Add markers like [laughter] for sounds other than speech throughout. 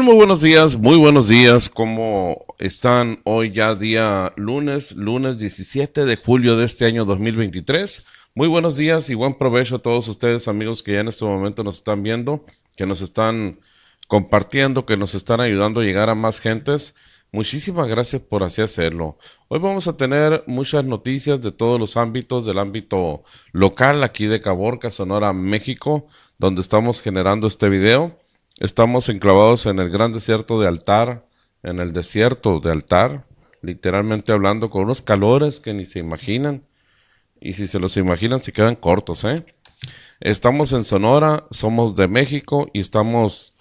Muy buenos días, muy buenos días. ¿Cómo están hoy ya día lunes, lunes 17 de julio de este año 2023? Muy buenos días y buen provecho a todos ustedes amigos que ya en este momento nos están viendo, que nos están compartiendo, que nos están ayudando a llegar a más gentes. Muchísimas gracias por así hacerlo. Hoy vamos a tener muchas noticias de todos los ámbitos, del ámbito local aquí de Caborca, Sonora, México, donde estamos generando este video. Estamos enclavados en el gran desierto de Altar, en el desierto de Altar, literalmente hablando, con unos calores que ni se imaginan. Y si se los imaginan, se quedan cortos, ¿eh? Estamos en Sonora, somos de México y estamos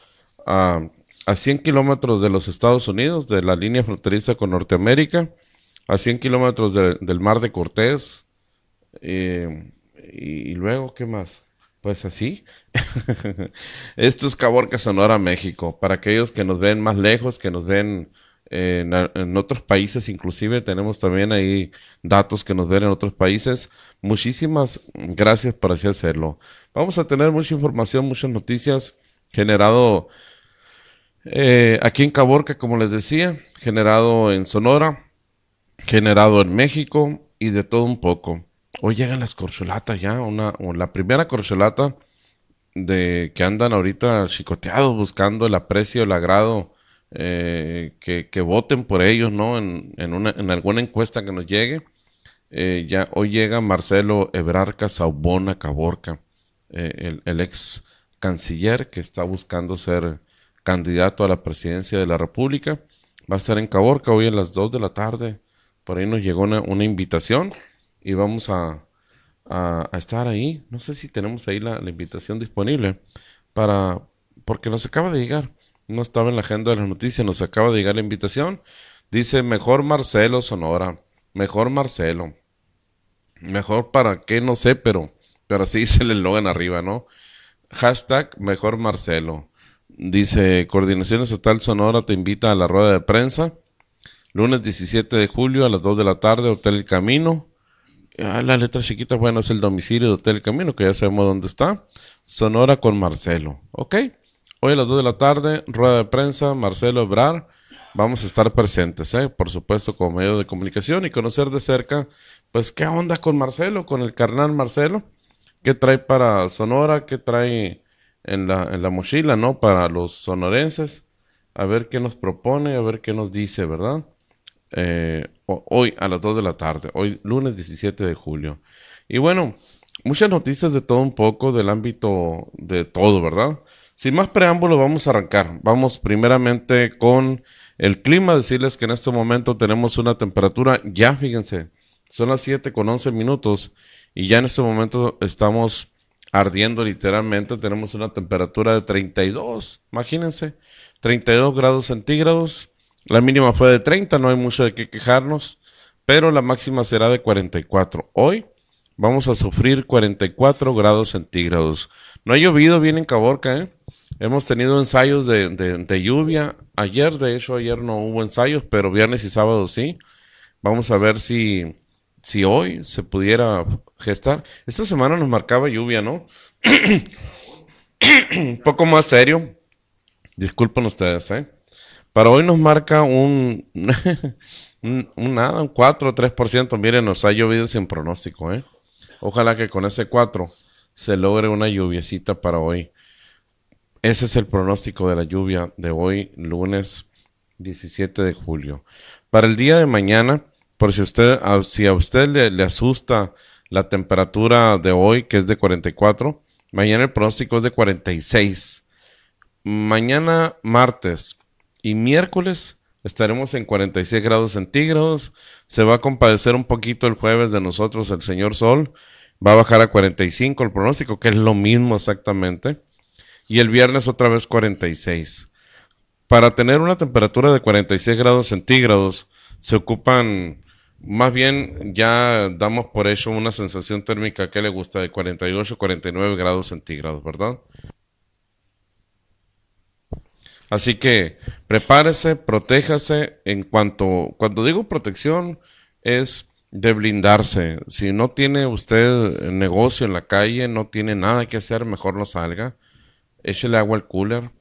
a, a 100 kilómetros de los Estados Unidos, de la línea fronteriza con Norteamérica, a 100 kilómetros del mar de Cortés. Eh, y luego, ¿qué más? Pues así. [laughs] Esto es Caborca, Sonora, México. Para aquellos que nos ven más lejos, que nos ven en, otros países, inclusive tenemos también ahí datos que nos ven en otros países. Muchísimas gracias por así hacerlo. Vamos a tener mucha información, muchas noticias generado eh, aquí en Caborca, como les decía, generado en Sonora, generado en México y de todo un poco. Hoy llegan las corcholatas ya, una, la primera corcholata de que andan ahorita chicoteados buscando el aprecio, el agrado, eh, que, voten por ellos, ¿no? En, en, una, en alguna encuesta que nos llegue. Eh, ya hoy llega Marcelo Ebrarca Saubona Caborca, eh, el, ex canciller que está buscando ser candidato a la presidencia de la República. Va a ser en Caborca hoy a las 2 de la tarde. Por ahí nos llegó una, una invitación y vamos a, a, estar ahí. No sé si tenemos ahí la, invitación disponible para, porque nos acaba de llegar. No estaba en la agenda de las noticias, nos acaba de llegar la invitación. Dice, mejor Marcelo Sonora, mejor Marcelo. Mejor para qué, no sé, pero, pero así [laughs] dice el eslogan arriba, ¿no? Hashtag mejor Marcelo. Dice, Coordinación Estatal Sonora te invita a la rueda de prensa. Lunes 17 de julio a las 2 de la tarde, Hotel El Camino. Ah, la letra chiquita, bueno, es el domicilio de Hotel Camino, que ya sabemos dónde está. Sonora con Marcelo. ¿Ok? Hoy a las 2 de la tarde, rueda de prensa, Marcelo Ebrar. Vamos a estar presentes, ¿eh? por supuesto, como medio de comunicación y conocer de cerca, pues, qué onda con Marcelo, con el carnal Marcelo. ¿Qué trae para Sonora? ¿Qué trae en la, en la mochila, no? Para los sonorenses. A ver qué nos propone, a ver qué nos dice, ¿verdad? Eh, hoy a las 2 de la tarde, hoy lunes 17 de julio. Y bueno, muchas noticias de todo un poco, del ámbito de todo, ¿verdad? Sin más preámbulo, vamos a arrancar. Vamos primeramente con el clima, decirles que en este momento tenemos una temperatura, ya fíjense, son las 7 con 11 minutos y ya en este momento estamos ardiendo literalmente, tenemos una temperatura de 32, imagínense, 32 grados centígrados la mínima fue de 30, no hay mucho de qué quejarnos, pero la máxima será de 44. Hoy vamos a sufrir 44 grados centígrados. No ha llovido bien en Caborca, ¿eh? Hemos tenido ensayos de, de, lluvia. Ayer, de hecho, ayer no hubo ensayos, pero viernes y sábado sí. Vamos a ver si, si hoy se pudiera gestar. Esta semana nos marcaba lluvia, ¿no? [coughs] Un poco más serio. Disculpen ustedes, ¿eh? Para hoy nos marca un, [laughs] un, nada, un 4 o 3%. Miren, nos ha llovido sin pronóstico, ¿eh? Ojalá que con ese 4 se logre una lluviecita para hoy. Ese es el pronóstico de la lluvia de hoy, lunes 17 de julio. Para el día de mañana, por si, usted, si a usted le, le asusta la temperatura de hoy, que es de 44, mañana el pronóstico es de 46. Mañana martes, y miércoles estaremos en 46 grados centígrados. Se va a compadecer un poquito el jueves de nosotros el señor Sol. Va a bajar a 45 el pronóstico, que es lo mismo exactamente. Y el viernes otra vez 46. Para tener una temperatura de 46 grados centígrados se ocupan, más bien ya damos por hecho una sensación térmica que le gusta de 48 49 grados centígrados, ¿verdad? Así que prepárese, protéjase en cuanto, cuando digo protección, es de blindarse. Si no tiene usted negocio en la calle, no tiene nada que hacer, mejor no salga. Échele agua al cooler,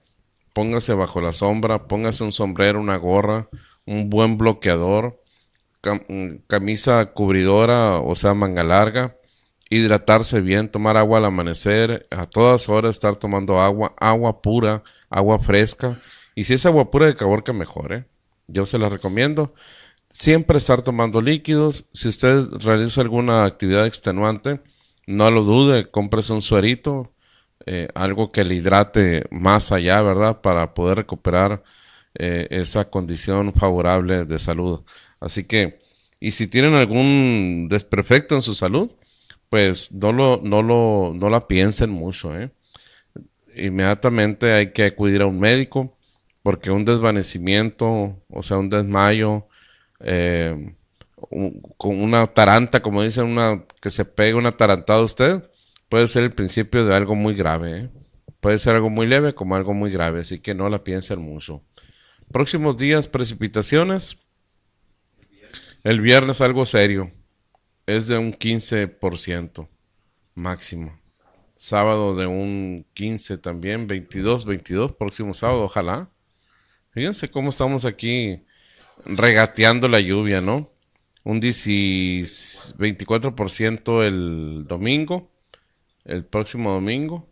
póngase bajo la sombra, póngase un sombrero, una gorra, un buen bloqueador, camisa cubridora, o sea, manga larga, hidratarse bien, tomar agua al amanecer, a todas horas estar tomando agua, agua pura, agua fresca. Y si es agua pura de Caborca, mejor, ¿eh? Yo se la recomiendo. Siempre estar tomando líquidos. Si usted realiza alguna actividad extenuante, no lo dude, cómprese un suerito, eh, algo que le hidrate más allá, ¿verdad? Para poder recuperar eh, esa condición favorable de salud. Así que, y si tienen algún desperfecto en su salud, pues no lo, no lo, no la piensen mucho, ¿eh? Inmediatamente hay que acudir a un médico, porque un desvanecimiento, o sea, un desmayo, eh, con una taranta, como dicen, una que se pega una tarantada a usted, puede ser el principio de algo muy grave. ¿eh? Puede ser algo muy leve como algo muy grave, así que no la piensen mucho. Próximos días, precipitaciones. El viernes algo serio. Es de un 15% máximo. Sábado de un 15 también, 22, 22, próximo sábado, ojalá. Fíjense cómo estamos aquí regateando la lluvia, ¿no? Un 24% el domingo, el próximo domingo,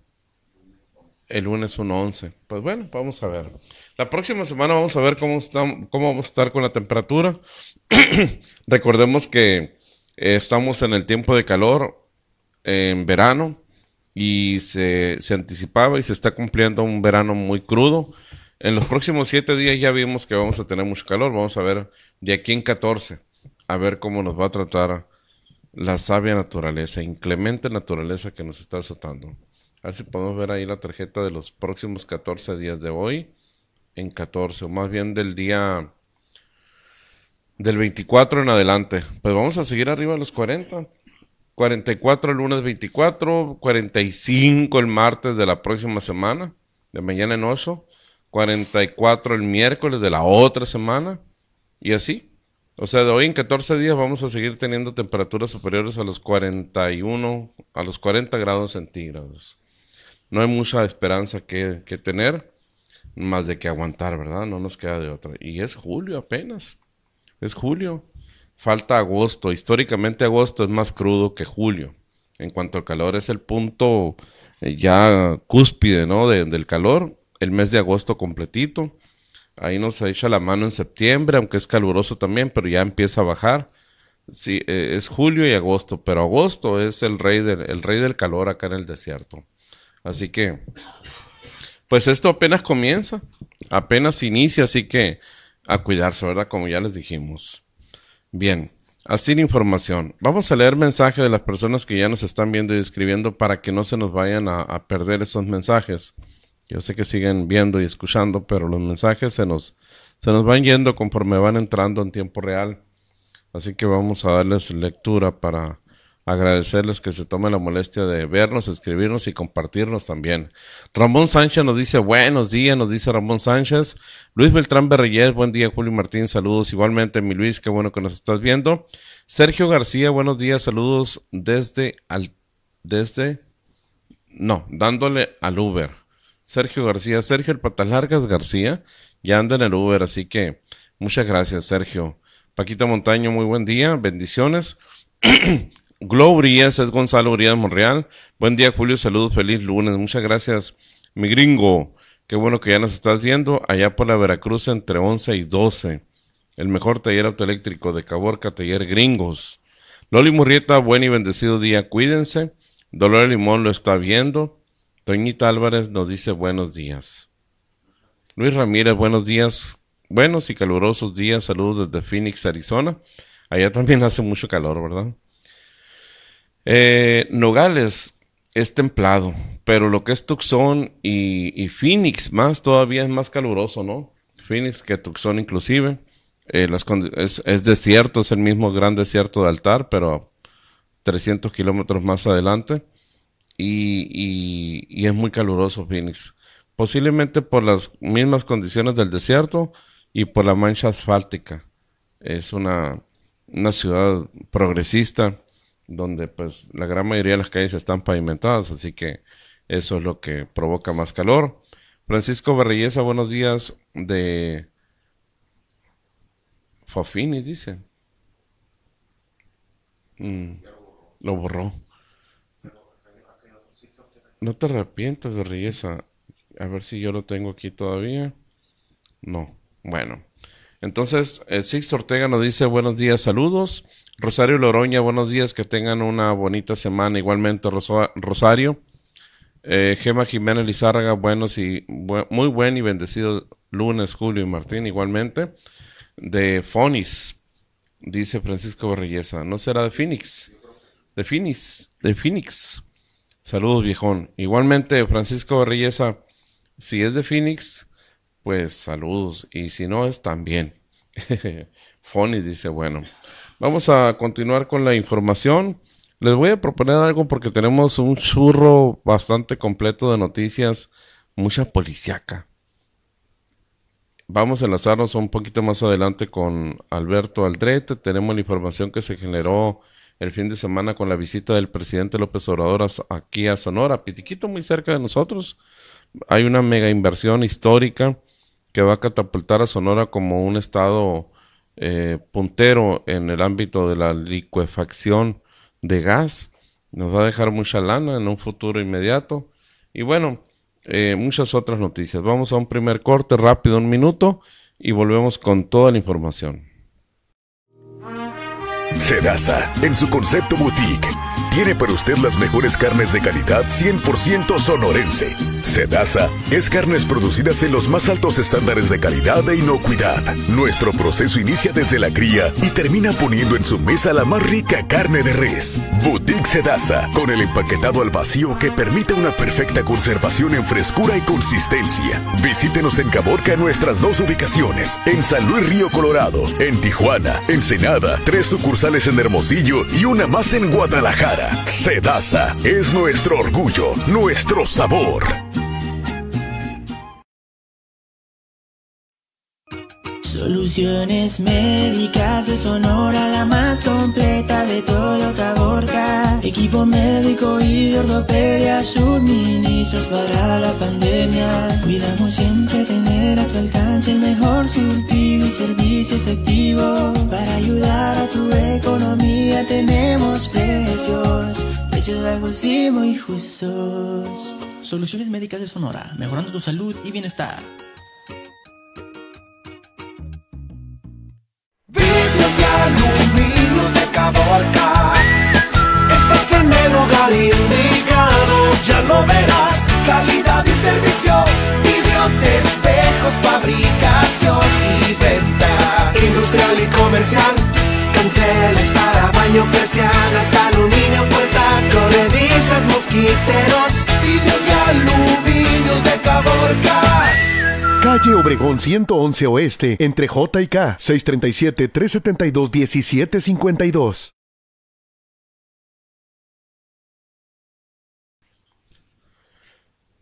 el lunes un 11. Pues bueno, vamos a ver. La próxima semana vamos a ver cómo, cómo vamos a estar con la temperatura. [clears throat] Recordemos que estamos en el tiempo de calor en verano y se, se anticipaba y se está cumpliendo un verano muy crudo. En los próximos siete días ya vimos que vamos a tener mucho calor. Vamos a ver de aquí en 14, a ver cómo nos va a tratar la sabia naturaleza, inclemente naturaleza que nos está azotando. A ver si podemos ver ahí la tarjeta de los próximos 14 días de hoy. En 14, o más bien del día del 24 en adelante. Pues vamos a seguir arriba de los 40. 44 el lunes 24, 45 el martes de la próxima semana, de mañana en 8. 44 el miércoles de la otra semana y así. O sea, de hoy en 14 días vamos a seguir teniendo temperaturas superiores a los 41, a los 40 grados centígrados. No hay mucha esperanza que, que tener, más de que aguantar, ¿verdad? No nos queda de otra. Y es julio apenas. Es julio. Falta agosto. Históricamente agosto es más crudo que julio. En cuanto al calor, es el punto eh, ya cúspide, ¿no? del calor el mes de agosto completito. Ahí nos echa la mano en septiembre, aunque es caluroso también, pero ya empieza a bajar. Sí, eh, es julio y agosto, pero agosto es el rey, del, el rey del calor acá en el desierto. Así que, pues esto apenas comienza, apenas inicia, así que a cuidarse, ¿verdad? Como ya les dijimos. Bien, así la información. Vamos a leer mensajes de las personas que ya nos están viendo y escribiendo para que no se nos vayan a perder esos mensajes. Yo sé que siguen viendo y escuchando, pero los mensajes se nos, se nos van yendo conforme van entrando en tiempo real. Así que vamos a darles lectura para agradecerles que se tomen la molestia de vernos, escribirnos y compartirnos también. Ramón Sánchez nos dice buenos días, nos dice Ramón Sánchez. Luis Beltrán Berreyes, buen día, Julio Martín, saludos igualmente, mi Luis, qué bueno que nos estás viendo. Sergio García, buenos días, saludos desde al, desde, no, dándole al Uber. Sergio García, Sergio el Patalargas García, ya anda en el Uber, así que muchas gracias, Sergio. Paquita Montaño, muy buen día, bendiciones. [clears throat] Glow es Gonzalo Urias Monreal. Buen día, Julio, saludos, feliz lunes. Muchas gracias, mi gringo. Qué bueno que ya nos estás viendo allá por la Veracruz entre 11 y 12. El mejor taller autoeléctrico de Caborca, taller gringos. Loli Murrieta, buen y bendecido día, cuídense. Dolor Limón lo está viendo. Toñita Álvarez nos dice buenos días. Luis Ramírez, buenos días. Buenos y calurosos días. Saludos desde Phoenix, Arizona. Allá también [laughs] hace mucho calor, ¿verdad? Eh, Nogales es templado, pero lo que es Tucson y, Phoenix más todavía es más caluroso, ¿no? Phoenix que Tucson inclusive. Eh, es, es, desierto, es el mismo gran desierto de altar, pero 300 kilómetros más adelante y, y, es muy caluroso Phoenix. Posiblemente por las mismas condiciones del desierto y por la mancha asfáltica. Es una, una ciudad progresista donde pues la gran mayoría de las calles están pavimentadas, así que eso es lo que provoca más calor. Francisco Berreyesa, buenos días de Fofini, dice. Mm, lo borró. No te arrepientas, Berreyesa. A ver si yo lo tengo aquí todavía. No. Bueno. Entonces, el Six Ortega nos dice buenos días, saludos. Rosario Loroña, buenos días, que tengan una bonita semana. Igualmente, Rosario. Eh, Gema Jiménez Lizárraga, buenos y muy buen y bendecido lunes, Julio y Martín, igualmente. De Fonis, dice Francisco Borrellesa. ¿No será de Phoenix? De Phoenix, de Phoenix. Saludos, viejón. Igualmente, Francisco Borrellesa, si es de Phoenix, pues saludos. Y si no es, también. [laughs] Fonis dice, bueno. Vamos a continuar con la información. Les voy a proponer algo porque tenemos un churro bastante completo de noticias, mucha policiaca. Vamos a enlazarnos un poquito más adelante con Alberto Aldrete. Tenemos la información que se generó el fin de semana con la visita del presidente López Obrador aquí a Sonora, Pitiquito, muy cerca de nosotros. Hay una mega inversión histórica que va a catapultar a Sonora como un estado eh, puntero en el ámbito de la licuefacción de gas. Nos va a dejar mucha lana en un futuro inmediato. Y bueno, eh, muchas otras noticias. Vamos a un primer corte rápido, un minuto, y volvemos con toda la información. Sedasa, en su concepto boutique, tiene para usted las mejores carnes de calidad 100% sonorense. Sedasa es carnes producidas en los más altos estándares de calidad e inocuidad. Nuestro proceso inicia desde la cría y termina poniendo en su mesa la más rica carne de res. Boutique Sedasa, con el empaquetado al vacío que permite una perfecta conservación en frescura y consistencia. Visítenos en Caborca en nuestras dos ubicaciones, en San Luis Río Colorado, en Tijuana, Ensenada, tres sucursales en Hermosillo y una más en Guadalajara. Sedasa es nuestro orgullo, nuestro sabor. Soluciones médicas de Sonora, la más completa de todo Caborca. Equipo médico y de ortopedia, suministros para la pandemia. Cuidamos siempre tener a tu alcance el mejor surtido y servicio efectivo. Para ayudar a tu economía tenemos precios, precios bajos y muy justos. Soluciones médicas de Sonora, mejorando tu salud y bienestar. Aluminio de Caborca. Estás en el hogar indicado, ya lo verás. Calidad y servicio, vidrios, espejos, fabricación y venta. Industrial y comercial, canceles para baño, persianas, aluminio, puertas, corredizas, mosquiteros, vidrios y aluminio de Caborca. Calle Obregón 111 Oeste, entre J y K, 637-372-1752.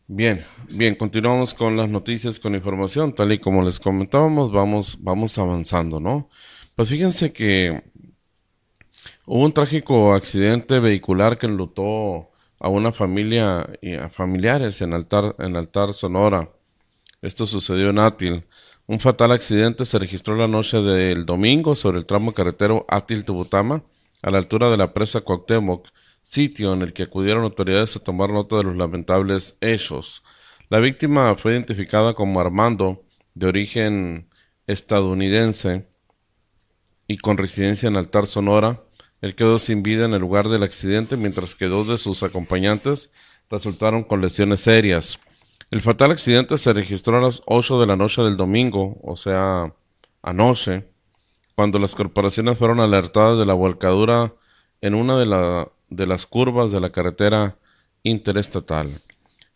Bien, bien, continuamos con las noticias, con información, tal y como les comentábamos, vamos, vamos avanzando, ¿no? Pues fíjense que hubo un trágico accidente vehicular que enlutó a una familia y a familiares en Altar, en Altar Sonora. Esto sucedió en Átil. Un fatal accidente se registró la noche del domingo sobre el tramo carretero Átil-Tubutama, a la altura de la presa Cuauhtémoc, sitio en el que acudieron autoridades a tomar nota de los lamentables hechos. La víctima fue identificada como Armando, de origen estadounidense y con residencia en Altar Sonora. Él quedó sin vida en el lugar del accidente, mientras que dos de sus acompañantes resultaron con lesiones serias. El fatal accidente se registró a las 8 de la noche del domingo, o sea, anoche, cuando las corporaciones fueron alertadas de la volcadura en una de, de las curvas de la carretera interestatal.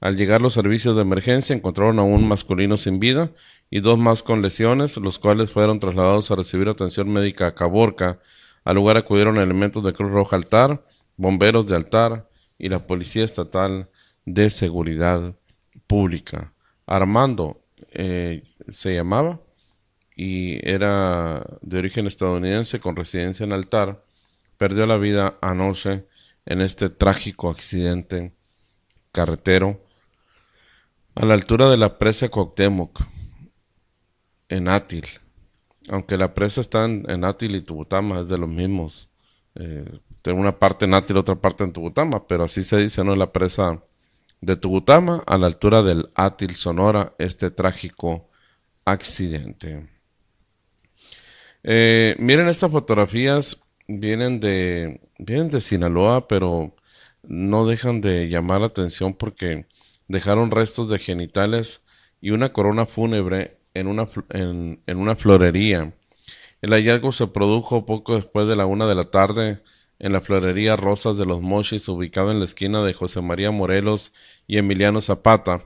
Al llegar los servicios de emergencia encontraron a un masculino sin vida y dos más con lesiones, los cuales fueron trasladados a recibir atención médica a Caborca. Al lugar acudieron elementos de Cruz Roja Altar, bomberos de Altar y la Policía Estatal de Seguridad pública. Armando eh, se llamaba y era de origen estadounidense con residencia en Altar. Perdió la vida anoche en este trágico accidente carretero a la altura de la presa Cuauhtémoc, en Átil. Aunque la presa está en, en y Tubutama, es de los mismos. Eh, una parte en Átil, otra parte en Tubutama, pero así se dice, ¿no? La presa de Tubutama a la altura del Átil Sonora, este trágico accidente. Eh, miren estas fotografías, vienen de, vienen de Sinaloa, pero no dejan de llamar la atención porque dejaron restos de genitales y una corona fúnebre en una, en una florería. El hallazgo se produjo poco después de la una de la tarde en la florería Rosas de los Mochis, ubicada en la esquina de José María Morelos y Emiliano Zapata.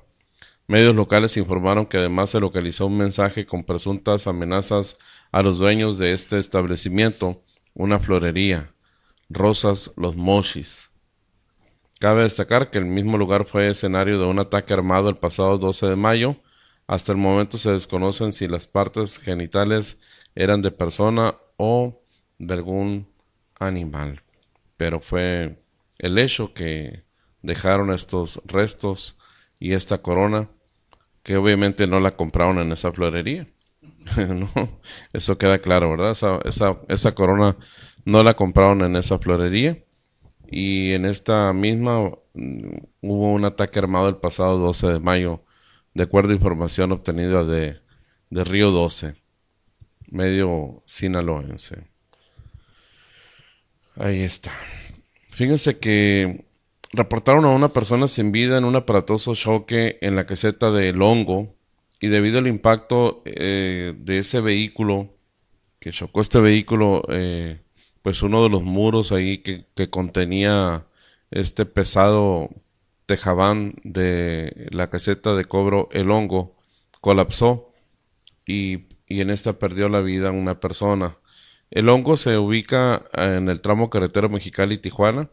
Medios locales informaron que además se localizó un mensaje con presuntas amenazas a los dueños de este establecimiento, una florería, Rosas Los Mochis. Cabe destacar que el mismo lugar fue escenario de un ataque armado el pasado 12 de mayo. Hasta el momento se desconocen si las partes genitales eran de persona o de algún animal. Pero fue el hecho que dejaron estos restos y esta corona, que obviamente no la compraron en esa florería. [laughs] no, eso queda claro, ¿verdad? Esa, esa, esa corona no la compraron en esa florería. Y en esta misma mm, hubo un ataque armado el pasado 12 de mayo, de acuerdo a información obtenida de, de Río 12 medio sinaloense. Ahí está. Fíjense que reportaron a una persona sin vida en un aparatoso choque en la caseta de Longo y debido al impacto eh, de ese vehículo que chocó este vehículo, eh, pues uno de los muros ahí que, contenía este pesado tejabán de la caseta de cobro El Hongo colapsó y y en esta perdió la vida una persona. El hongo se ubica en el tramo carretero Mexicali-Tijuana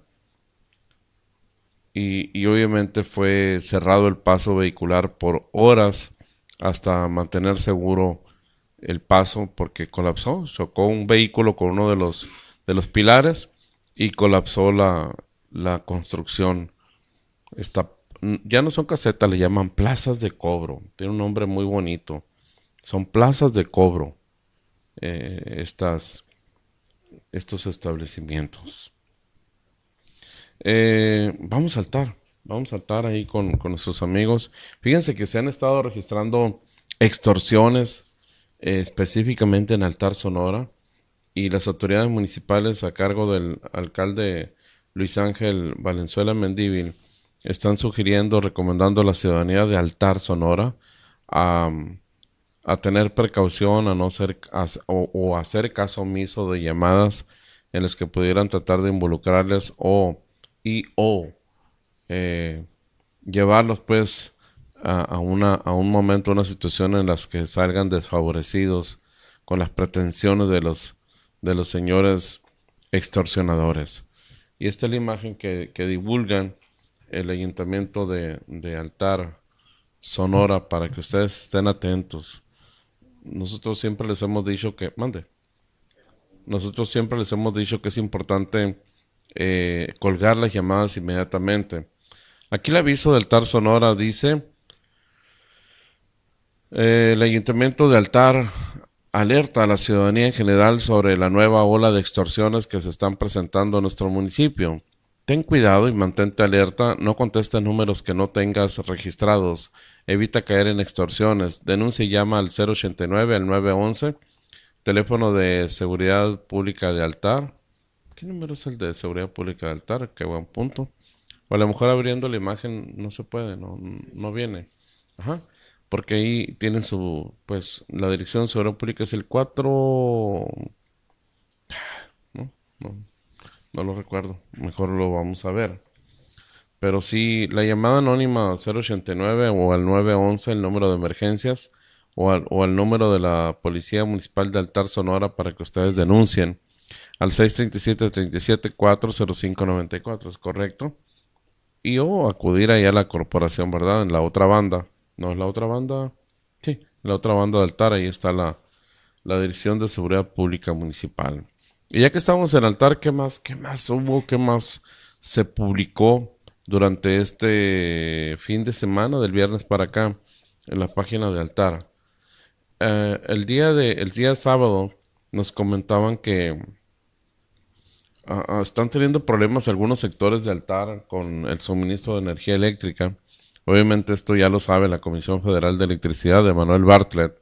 y, y, obviamente fue cerrado el paso vehicular por horas hasta mantener seguro el paso porque colapsó, chocó un vehículo con uno de los, de los pilares y colapsó la, la construcción. Esta, ya no son casetas, le llaman plazas de cobro, tiene un nombre muy bonito. Son plazas de cobro eh, estas, estos establecimientos. Eh, vamos a saltar, vamos a saltar ahí con, nuestros amigos. Fíjense que se han estado registrando extorsiones eh, específicamente en Altar Sonora y las autoridades municipales a cargo del alcalde Luis Ángel Valenzuela Mendívil están sugiriendo, recomendando a la ciudadanía de Altar Sonora a a tener precaución, a no ser o, hacer caso omiso de llamadas en las que pudieran tratar de involucrarles o y o eh, llevarlos pues a, una a un momento, una situación en las que salgan desfavorecidos con las pretensiones de los de los señores extorsionadores. Y esta es la imagen que, que divulgan el ayuntamiento de, de Altar Sonora para que ustedes estén atentos nosotros siempre les hemos dicho que, mande, nosotros siempre les hemos dicho que es importante eh, colgar las llamadas inmediatamente. Aquí el aviso del TAR Sonora dice, eh, el Ayuntamiento de Altar alerta a la ciudadanía en general sobre la nueva ola de extorsiones que se están presentando en nuestro municipio. Ten cuidado y mantente alerta, no contestes números que no tengas registrados. Evita caer en extorsiones. Denuncia y llama al 089 al 911. Teléfono de seguridad pública de altar. ¿Qué número es el de seguridad pública de altar? Qué buen punto. O a lo mejor abriendo la imagen no se puede, no, no viene. Ajá. Porque ahí tienen su, pues, la dirección de seguridad pública es el 4... No, no, no lo recuerdo. Mejor lo vamos a ver. Pero sí, la llamada anónima 089 o al 911, el número de emergencias, o al, o al número de la Policía Municipal de Altar Sonora para que ustedes denuncien. Al 637-374-0594, ¿es correcto? Y o acudir ahí a la corporación, ¿verdad? En la otra banda. ¿No es la otra banda? Sí, la otra banda de altar, ahí está la, la Dirección de Seguridad Pública Municipal. Y ya que estamos en altar, ¿qué más? ¿Qué más hubo? ¿Qué más se publicó? durante este fin de semana, del viernes para acá, en la página de altar. Eh, el, día de, el día sábado nos comentaban que ah, ah, están teniendo problemas algunos sectores de altar con el suministro de energía eléctrica. Obviamente esto ya lo sabe la Comisión Federal de Electricidad de Manuel Bartlett.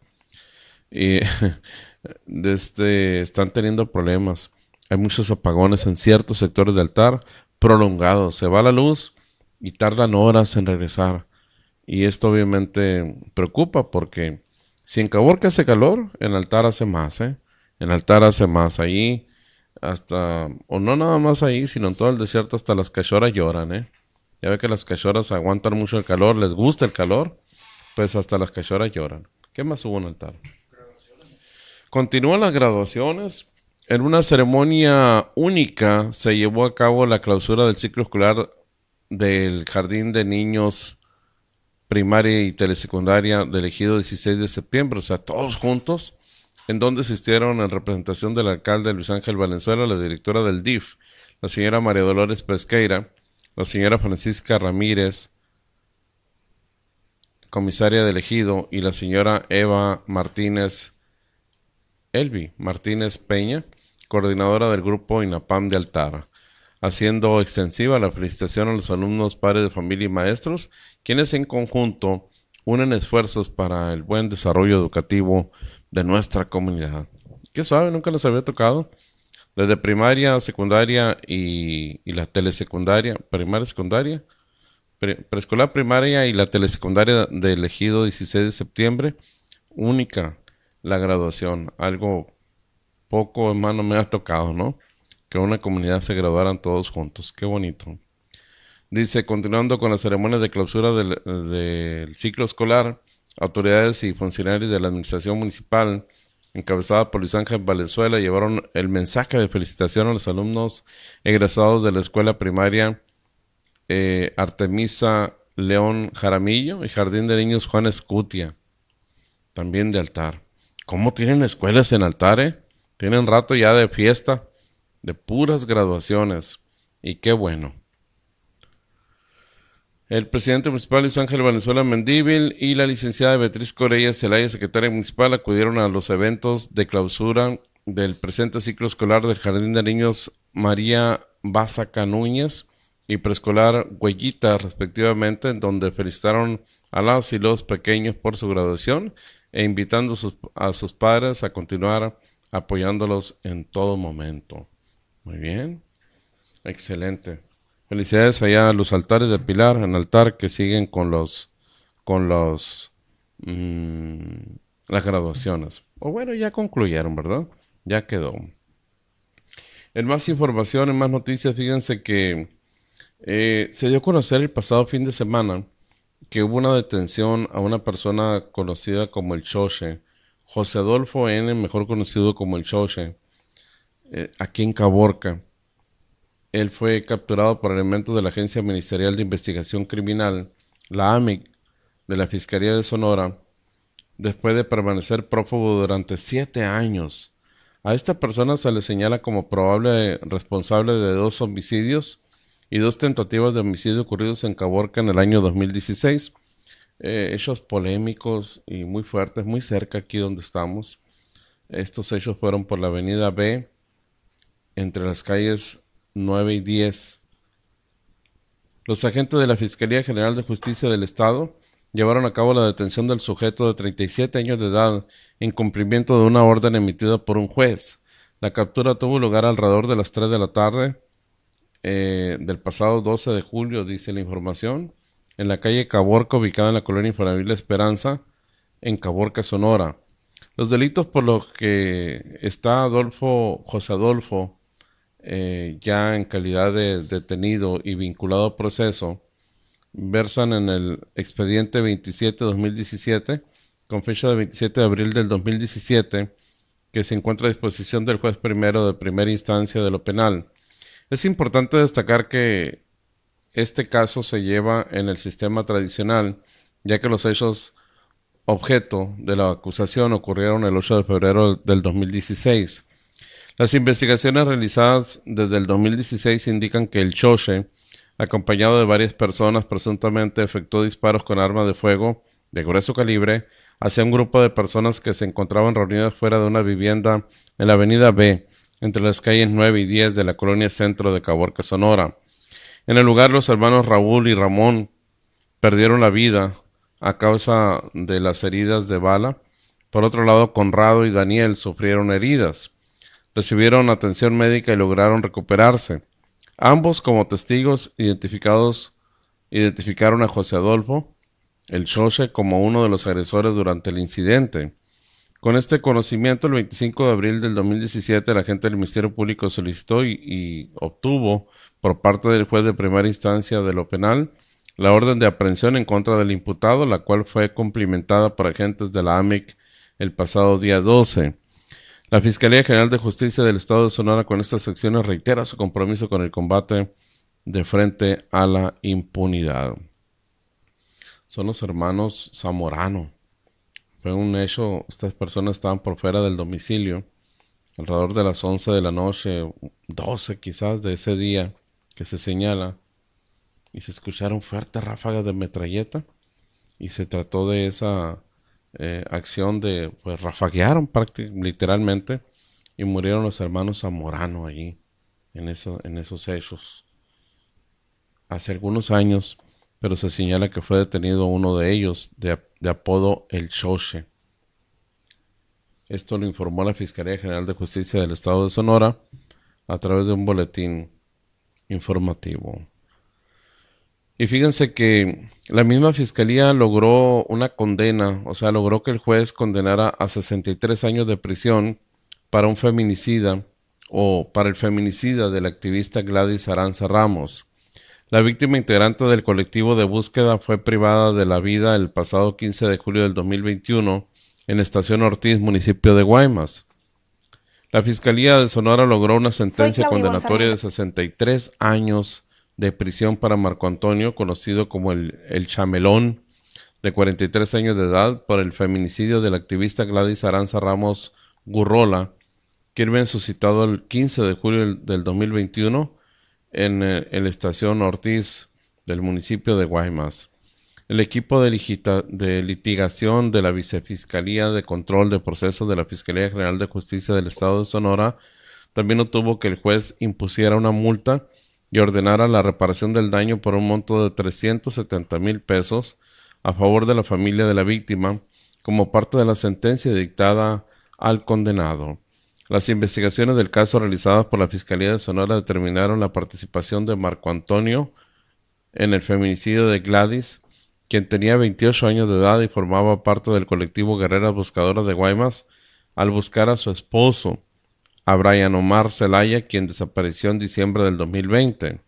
Y [laughs] este, están teniendo problemas. Hay muchos apagones en ciertos sectores de altar prolongados. Se va la luz y tardan horas en regresar. Y esto obviamente preocupa porque si en Caborca hace calor, en altar hace más, ¿eh? En altar hace más. Ahí hasta, o no nada más ahí, sino en todo el desierto hasta las cachoras lloran, ¿eh? Ya ve que las cachoras aguantan mucho el calor, les gusta el calor, pues hasta las cachoras lloran. ¿Qué más hubo en altar? Continúan las graduaciones. En una ceremonia única se llevó a cabo la clausura del ciclo escolar del Jardín de Niños Primaria y Telesecundaria del Ejido 16 de septiembre, o sea, todos juntos, en donde asistieron en representación del alcalde Luis Ángel Valenzuela, la directora del DIF, la señora María Dolores Pesqueira, la señora Francisca Ramírez, comisaria del Ejido, y la señora Eva Martínez Elvi Martínez Peña, coordinadora del grupo INAPAM de Altara, haciendo extensiva la felicitación a los alumnos, padres de familia y maestros, quienes en conjunto unen esfuerzos para el buen desarrollo educativo de nuestra comunidad. Qué suave, nunca les había tocado. Desde primaria, secundaria y, la telesecundaria, primaria, secundaria, preescolar, primaria y la telesecundaria de elegido 16 de septiembre, única la graduación. Algo poco, hermano, me ha tocado, ¿no? Que una comunidad se graduaran todos juntos. Qué bonito. Dice, continuando con la ceremonia de clausura del, ciclo escolar, autoridades y funcionarios de la administración municipal, encabezada por Luis Ángel Valenzuela, llevaron el mensaje de felicitación a los alumnos egresados de la escuela primaria eh, Artemisa León Jaramillo y Jardín de Niños Juan Escutia, también de altar. ¿Cómo tienen escuelas en altar, eh? Tienen rato ya de fiesta, de puras graduaciones. Y qué bueno. El presidente municipal Luis Ángel Valenzuela Mendíbil y la licenciada Beatriz Corella Celaya, secretaria municipal, acudieron a los eventos de clausura del presente ciclo escolar del Jardín de Niños María Basaca Núñez y preescolar Huellita, respectivamente, en donde felicitaron a las y los pequeños por su graduación e invitando a sus padres a continuar apoyándolos en todo momento. Muy bien, excelente. Felicidades allá a los altares del Pilar, en altar que siguen con los, con los, mm, las graduaciones. O bueno, ya concluyeron, ¿verdad? Ya quedó. En más información, en más noticias, fíjense que eh, se dio a conocer el pasado fin de semana que hubo una detención a una persona conocida como el Choche, José Adolfo N., mejor conocido como el Choche, eh, aquí en Caborca. Él fue capturado por elementos de la Agencia Ministerial de Investigación Criminal, la AMIC, de la Fiscalía de Sonora, después de permanecer prófugo durante siete años. A esta persona se le señala como probable responsable de dos homicidios y dos tentativas de homicidio ocurridos en Caborca en el año 2016. Eh, hechos polémicos y muy fuertes, muy cerca aquí donde estamos. Estos hechos fueron por la avenida B, entre las calles 9 y 10. Los agentes de la Fiscalía General de Justicia del Estado llevaron a cabo la detención del sujeto de 37 años de edad en cumplimiento de una orden emitida por un juez. La captura tuvo lugar alrededor de las 3 de la tarde eh, del pasado 12 de julio, dice la información, en la calle Caborca, ubicada en la colonia Infonavit Esperanza, en Caborca, Sonora. Los delitos por los que está Adolfo, José Adolfo, eh, ya en calidad de detenido y vinculado al proceso, versan en el expediente 27-2017, con fecha de 27 de abril del 2017, que se encuentra a disposición del juez primero de primera instancia de lo penal es importante destacar que este caso se lleva en el sistema tradicional, ya que los hechos objeto de la acusación ocurrieron el 8 de febrero del 2016. Las investigaciones realizadas desde el 2016 indican que el Choche acompañado de varias personas, presuntamente efectuó disparos con arma de fuego de grueso calibre hacia un grupo de personas que se encontraban reunidas fuera de una vivienda en la avenida B, entre las calles 9 y 10 de la colonia centro de Caborca, Sonora. En el lugar los hermanos Raúl y Ramón perdieron la vida a causa de las heridas de bala. Por otro lado, Conrado y Daniel sufrieron heridas. Recibieron atención médica y lograron recuperarse. Ambos como testigos identificados identificaron a José Adolfo, el Xoche, como uno de los agresores durante el incidente. Con este conocimiento, el 25 de abril del 2017, la agente del Ministerio Público solicitó y, y, obtuvo por parte del juez de primera instancia de lo penal la orden de aprehensión en contra del imputado, la cual fue cumplimentada por agentes de la AMIC el pasado día 12. La Fiscalía General de Justicia del Estado de Sonora con estas acciones reitera su compromiso con el combate de frente a la impunidad. Son los hermanos Zamorano. Fue un hecho, estas personas estaban por fuera del domicilio, alrededor de las 11 de la noche, 12 quizás de ese día que se señala, y se escucharon fuertes ráfagas de metralleta, y se trató de esa eh, acción de, pues rafaguearon literalmente, y murieron los hermanos Zamorano allí, en, en esos hechos. Hace algunos años, pero se señala que fue detenido uno de ellos, de, de apodo El Choche. Esto lo informó la Fiscalía General de Justicia del Estado de Sonora a través de un boletín informativo. Y fíjense que la misma fiscalía logró una condena, o sea, logró que el juez condenara a 63 años de prisión para un feminicida o para el feminicida del activista Gladys Aranza Ramos. La víctima integrante del colectivo de búsqueda fue privada de la vida el pasado 15 de julio del 2021 en Estación Ortiz, municipio de Guaymas. La Fiscalía de Sonora logró una sentencia condenatoria de 63 años de prisión para Marco Antonio, conocido como el, el Chamelón, de 43 años de edad, por el feminicidio del activista Gladys Aranza Ramos Gurrola, quien había suscitado el 15 de julio del 2021 en, eh, en la estación Ortiz del municipio de Guaymas. El equipo de, de, litigación de la Vicefiscalía de Control de Procesos de la Fiscalía General de Justicia del Estado de Sonora también obtuvo que el juez impusiera una multa y ordenara la reparación del daño por un monto de 370 mil pesos a favor de la familia de la víctima como parte de la sentencia dictada al condenado. Las investigaciones del caso realizadas por la Fiscalía de Sonora determinaron la participación de Marco Antonio en el feminicidio de Gladys, quien tenía 28 años de edad y formaba parte del colectivo Guerreras Buscadoras de Guaymas, al buscar a su esposo, a Brian Omar Zelaya, quien desapareció en diciembre del 2020.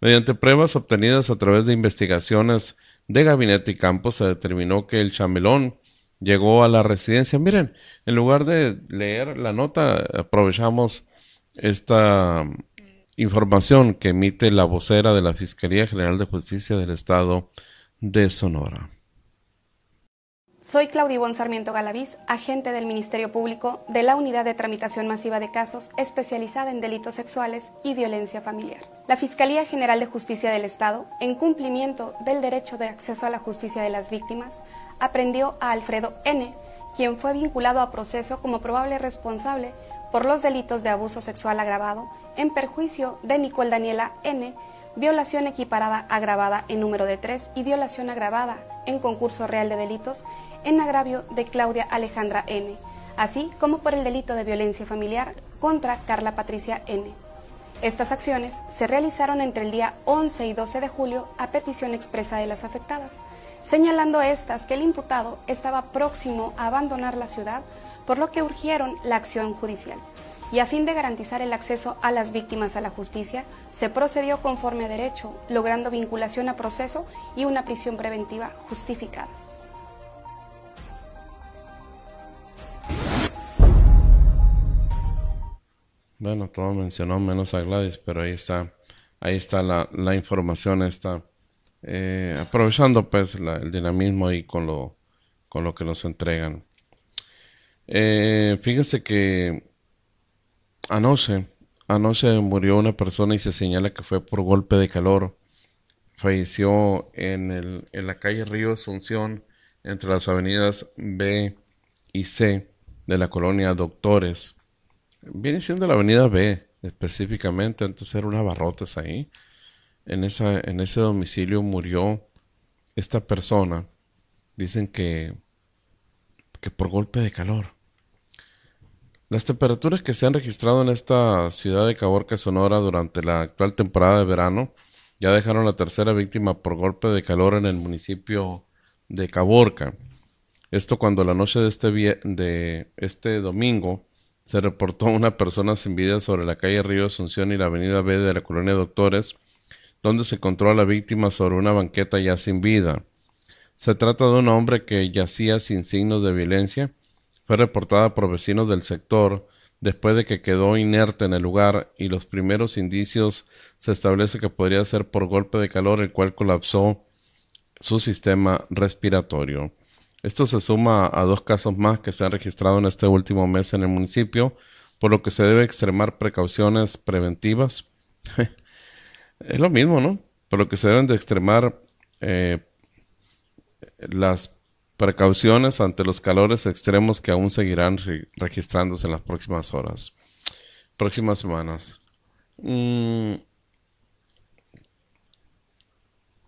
Mediante pruebas obtenidas a través de investigaciones de gabinete y campo, se determinó que el chamelón llegó a la residencia. Miren, en lugar de leer la nota, aprovechamos esta información que emite la vocera de la Fiscalía General de Justicia del Estado de Sonora. Soy Claudia Ivonne Sarmiento Galaviz, agente del Ministerio Público de la Unidad de Tramitación Masiva de Casos especializada en delitos sexuales y violencia familiar. La Fiscalía General de Justicia del Estado, en cumplimiento del derecho de acceso a la justicia de las víctimas, aprendió a Alfredo N., quien fue vinculado a proceso como probable responsable por los delitos de abuso sexual agravado en perjuicio de Nicole Daniela N., violación equiparada agravada en número de tres y violación agravada en concurso real de delitos en agravio de Claudia Alejandra N., así como por el delito de violencia familiar contra Carla Patricia N. Estas acciones se realizaron entre el día 11 y 12 de julio a petición expresa de las afectadas, señalando estas que el imputado estaba próximo a abandonar la ciudad, por lo que urgieron la acción judicial. Y a fin de garantizar el acceso a las víctimas a la justicia, se procedió conforme a derecho, logrando vinculación a proceso y una prisión preventiva justificada. Bueno, todo mencionó menos a Gladys, pero ahí está, ahí está la, la información esta eh, aprovechando pues el dinamismo y con lo, con lo que nos entregan. Eh, fíjense que anoche, anoche murió una persona y se señala que fue por golpe de calor falleció en, el, en la calle Río Asunción, entre las avenidas B y C de la colonia Doctores. Viene siendo la avenida B específicamente, antes era una barrotes ahí. En, esa, en ese domicilio murió esta persona. Dicen que, que por golpe de calor. Las temperaturas que se han registrado en esta ciudad de Caborca, Sonora, durante la actual temporada de verano, ya dejaron la tercera víctima por golpe de calor en el municipio de Caborca. Esto cuando la noche de este, de este domingo se reportó una persona sin vida sobre la calle Río Asunción y la avenida B de la colonia Doctores, donde se encontró a la víctima sobre una banqueta ya sin vida. Se trata de un hombre que yacía sin signos de violencia. Fue reportada por vecinos del sector después de que quedó inerte en el lugar y los primeros indicios se establece que podría ser por golpe de calor el cual colapsó su sistema respiratorio. Esto se suma a dos casos más que se han registrado en este último mes en el municipio, por lo que se debe extremar precauciones preventivas. [laughs] es lo mismo, ¿no? Por lo que se deben de extremar eh, las precauciones ante los calores extremos que aún seguirán registrándose en las próximas horas, próximas semanas. Mm.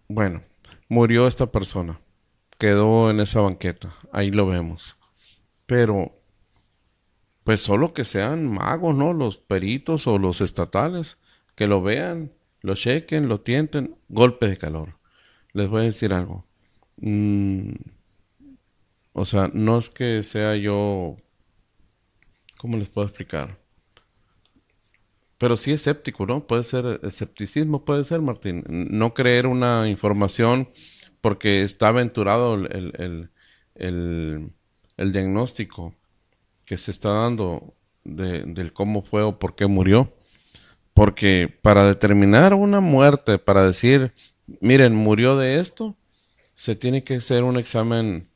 Bueno, murió esta persona. Quedó en esa banqueta. Ahí lo vemos. Pero, pues solo que sean magos, ¿no? Los peritos o los estatales. Que lo vean, lo chequen, lo tienten. Golpe de calor. Les voy a decir algo. Mm, o sea, no es que sea yo... ¿Cómo les puedo explicar? Pero sí escéptico, ¿no? Puede ser escepticismo, puede ser, Martín. No creer una información porque está aventurado el, el, diagnóstico que se está dando de, del cómo fue o por qué murió. Porque para determinar una muerte, para decir, miren, murió de esto, se tiene que hacer un examen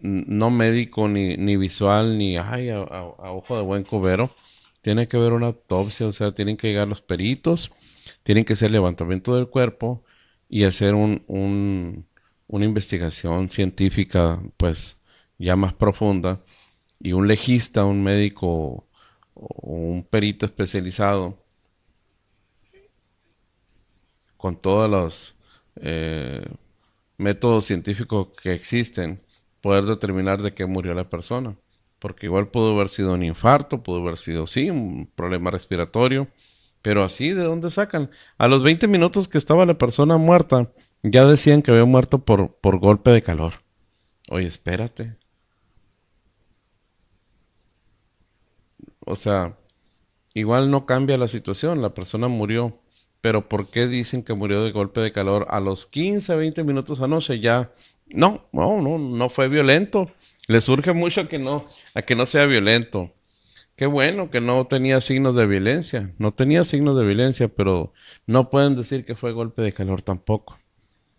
no médico, ni, ni visual, ni ay, a, ojo de buen cubero. Tiene que haber una autopsia, o sea, tienen que llegar los peritos, tienen que hacer levantamiento del cuerpo, y hacer un, una investigación científica pues ya más profunda y un legista, un médico o un perito especializado con todos los eh, métodos científicos que existen, poder determinar de qué murió la persona. Porque igual pudo haber sido un infarto, pudo haber sido, sí, un problema respiratorio, pero así, ¿de dónde sacan? A los 20 minutos que estaba la persona muerta, ya decían que había muerto por, por golpe de calor. Oye, espérate. O sea, igual no cambia la situación, la persona murió. Pero ¿por qué dicen que murió de golpe de calor a los 15, 20 minutos anoche ya? No, no, no, no fue violento. Le surge mucho que no, a que no sea violento. Qué bueno que no tenía signos de violencia. No tenía signos de violencia, pero no pueden decir que fue golpe de calor tampoco.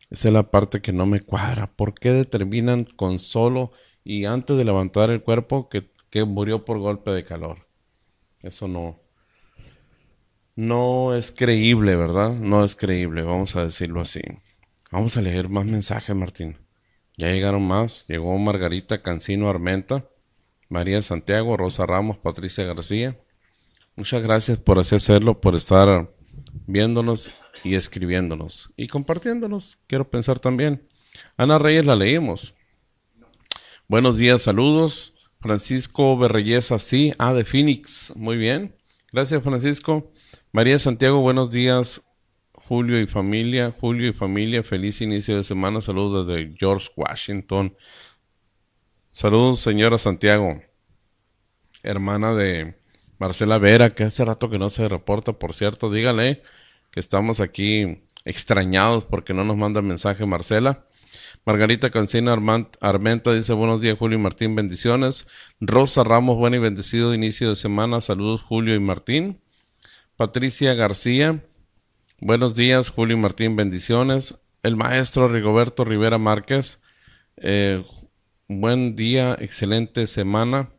Esa es la parte que no me cuadra. ¿Por qué determinan con solo y antes de levantar el cuerpo que, que murió por golpe de calor? Eso no. No es creíble, ¿verdad? No es creíble, vamos a decirlo así. Vamos a leer más mensajes, Martín. Ya llegaron más. Llegó Margarita Cancino Armenta. María Santiago, Rosa Ramos, Patricia García. Muchas gracias por hacerlo, por estar viéndonos y escribiéndonos y compartiéndonos. Quiero pensar también. Ana Reyes la leímos. Buenos días, saludos. Francisco Berreyesa, sí. Ah, de Phoenix. Muy bien. Gracias, Francisco. María Santiago, buenos días. Julio y familia, Julio y familia, feliz inicio de semana. Saludos desde George Washington. Saludos, señora Santiago, hermana de Marcela Vera, que hace rato que no se reporta, por cierto. Dígale que estamos aquí extrañados porque no nos manda mensaje Marcela. Margarita Cancina Armenta dice buenos días Julio y Martín, bendiciones. Rosa Ramos, buen y bendecido inicio de semana. Saludos Julio y Martín. Patricia García, buenos días Julio Martín, bendiciones. El maestro Rigoberto Rivera Márquez, eh, Buen día, excelente semana.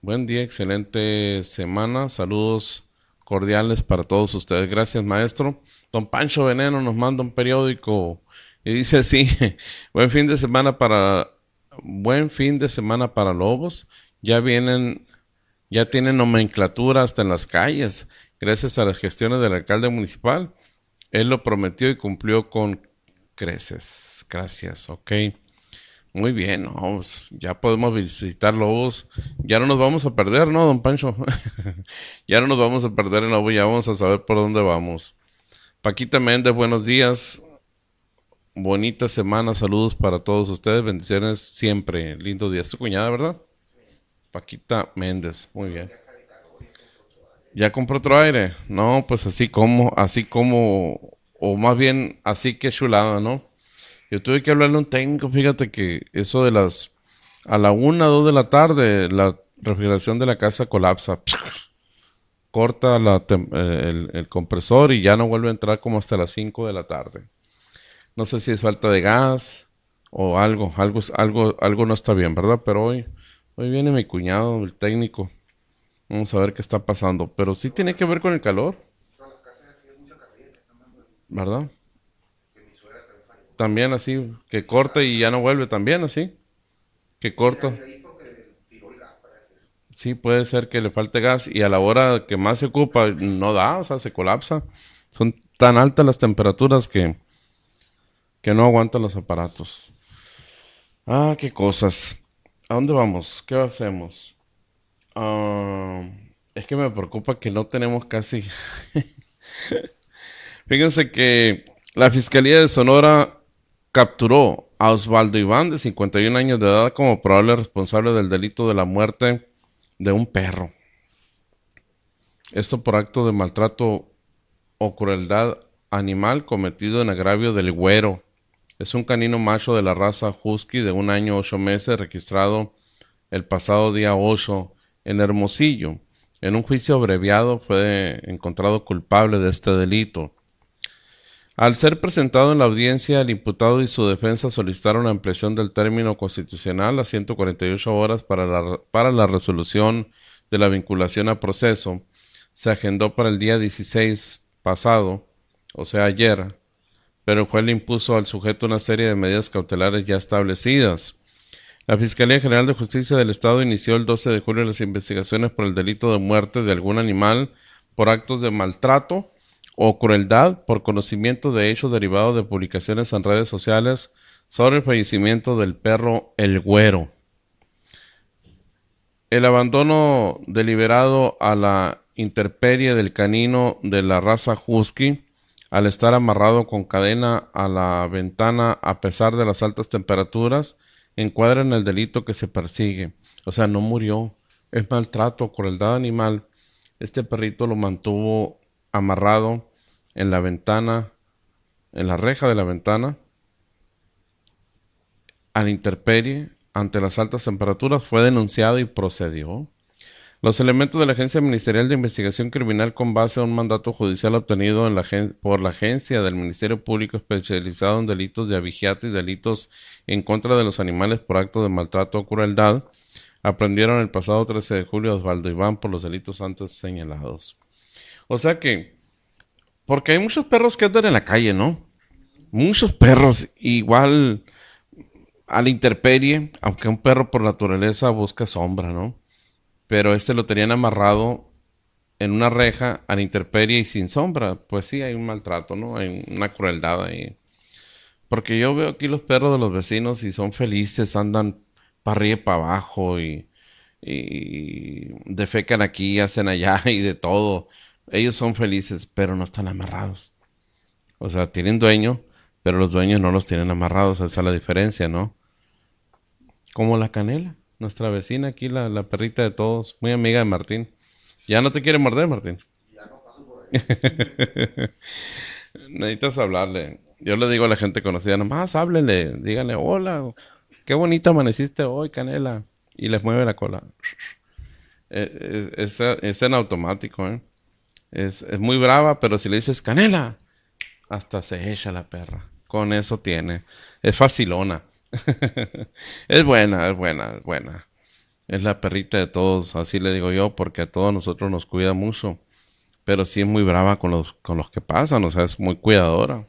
Buen día, excelente semana. Saludos cordiales para todos ustedes. Gracias, maestro. Don Pancho Veneno nos manda un periódico y dice así, [laughs] buen fin de semana para, buen fin de semana para lobos. Ya vienen, ya tienen nomenclatura hasta en las calles, gracias a las gestiones del alcalde municipal. Él lo prometió y cumplió con creces. Gracias, ok. Muy bien, pues, ya podemos visitar lobos. Ya no nos vamos a perder, ¿no, don Pancho? [laughs] ya no nos vamos a perder en lobo, ya vamos a saber por dónde vamos. Paquita Méndez, buenos días. Bonita semana, saludos para todos ustedes, bendiciones siempre. Lindo día. Es tu cuñada, ¿verdad? Paquita Méndez, muy bien. ¿Ya compró otro aire? No, pues así como, así como, o más bien así que chulada, ¿no? Yo tuve que hablarle a un técnico, fíjate que eso de las... A la una, dos de la tarde, la refrigeración de la casa colapsa. Corta eh, el, compresor y ya no vuelve a entrar como hasta las 5 de la tarde. No sé si es falta de gas o algo, algo, algo, algo no está bien, ¿verdad? Pero hoy, hoy viene mi cuñado, el técnico. Vamos a ver qué está pasando. Pero sí tiene que ver con el calor. ¿Verdad? También así, que corta y ya no vuelve también así. Que corta. Sí, puede ser que le falte gas y a la hora que más se ocupa no da, o sea, se colapsa. Son tan altas las temperaturas que, que no aguantan los aparatos. Ah, qué cosas. ¿A dónde vamos? ¿Qué hacemos? Es que me preocupa que no tenemos casi... [laughs] Fíjense que la Fiscalía de Sonora capturó a Osvaldo Iván, de 51 años de edad, como probable responsable del delito de la muerte de un perro. Esto por acto de maltrato o crueldad animal cometido en agravio del güero. Es un canino macho de la raza husky de un año ocho meses registrado el pasado día 8 en Hermosillo. En un juicio abreviado fue encontrado culpable de este delito. Al ser presentado en la audiencia, el imputado y su defensa solicitaron la ampliación del término constitucional a 148 horas para la, para la resolución de la vinculación a proceso. Se agendó para el día 16 pasado, o sea, ayer, pero el juez le impuso al sujeto una serie de medidas cautelares ya establecidas. La Fiscalía General de Justicia del Estado inició el 12 de julio las investigaciones por el delito de muerte de algún animal por actos de maltrato, o crueldad por conocimiento de hechos derivados de publicaciones en redes sociales sobre el fallecimiento del perro El Güero. El abandono deliberado a la interperie del canino de la raza husky al estar amarrado con cadena a la ventana a pesar de las altas temperaturas encuadra en el delito que se persigue. O sea, no murió. Es maltrato, crueldad animal. Este perrito lo mantuvo amarrado en la ventana, en la reja de la ventana, a la intemperie, ante las altas temperaturas, fue denunciado y procedió. Los elementos de la Agencia Ministerial de Investigación Criminal con base a un mandato judicial obtenido por la agencia del Ministerio Público especializado en delitos de abigiato y delitos en contra de los animales por acto de maltrato o crueldad, aprendieron el pasado 13 de julio a Osvaldo Iván por los delitos antes señalados. O sea que porque hay muchos perros que andan en la calle, ¿no? Muchos perros, igual a la interperie, aunque un perro por naturaleza busca sombra, ¿no? Pero este lo tenían amarrado en una reja a la interperie y sin sombra. Pues sí, hay un maltrato, ¿no? Hay una crueldad ahí. Porque yo veo aquí los perros de los vecinos y son felices, andan para arriba y para abajo y, y defecan aquí, hacen allá [laughs] y de todo ellos son felices, pero no están amarrados. O sea, tienen dueño, pero los dueños no los tienen amarrados. Esa es la diferencia, ¿no? Como la canela, nuestra vecina aquí, la, la perrita de todos, muy amiga de Martín. Ya no te quiere morder, Martín. Ya no paso por ahí. [laughs] Necesitas hablarle. Yo le digo a la gente conocida, nomás háblele, díganle, hola, qué bonita amaneciste hoy, Canela. Y les mueve la cola. Eh, eh, es en automático, ¿eh? Es, muy brava, pero si le dices canela, hasta se echa la perra. Con eso tiene. Es facilona. [laughs] es buena, es buena, es buena. Es la perrita de todos, así le digo yo, porque a todos nosotros nos cuida mucho. pero sí es muy brava con los, con los que pasan, o sea, es muy cuidadora.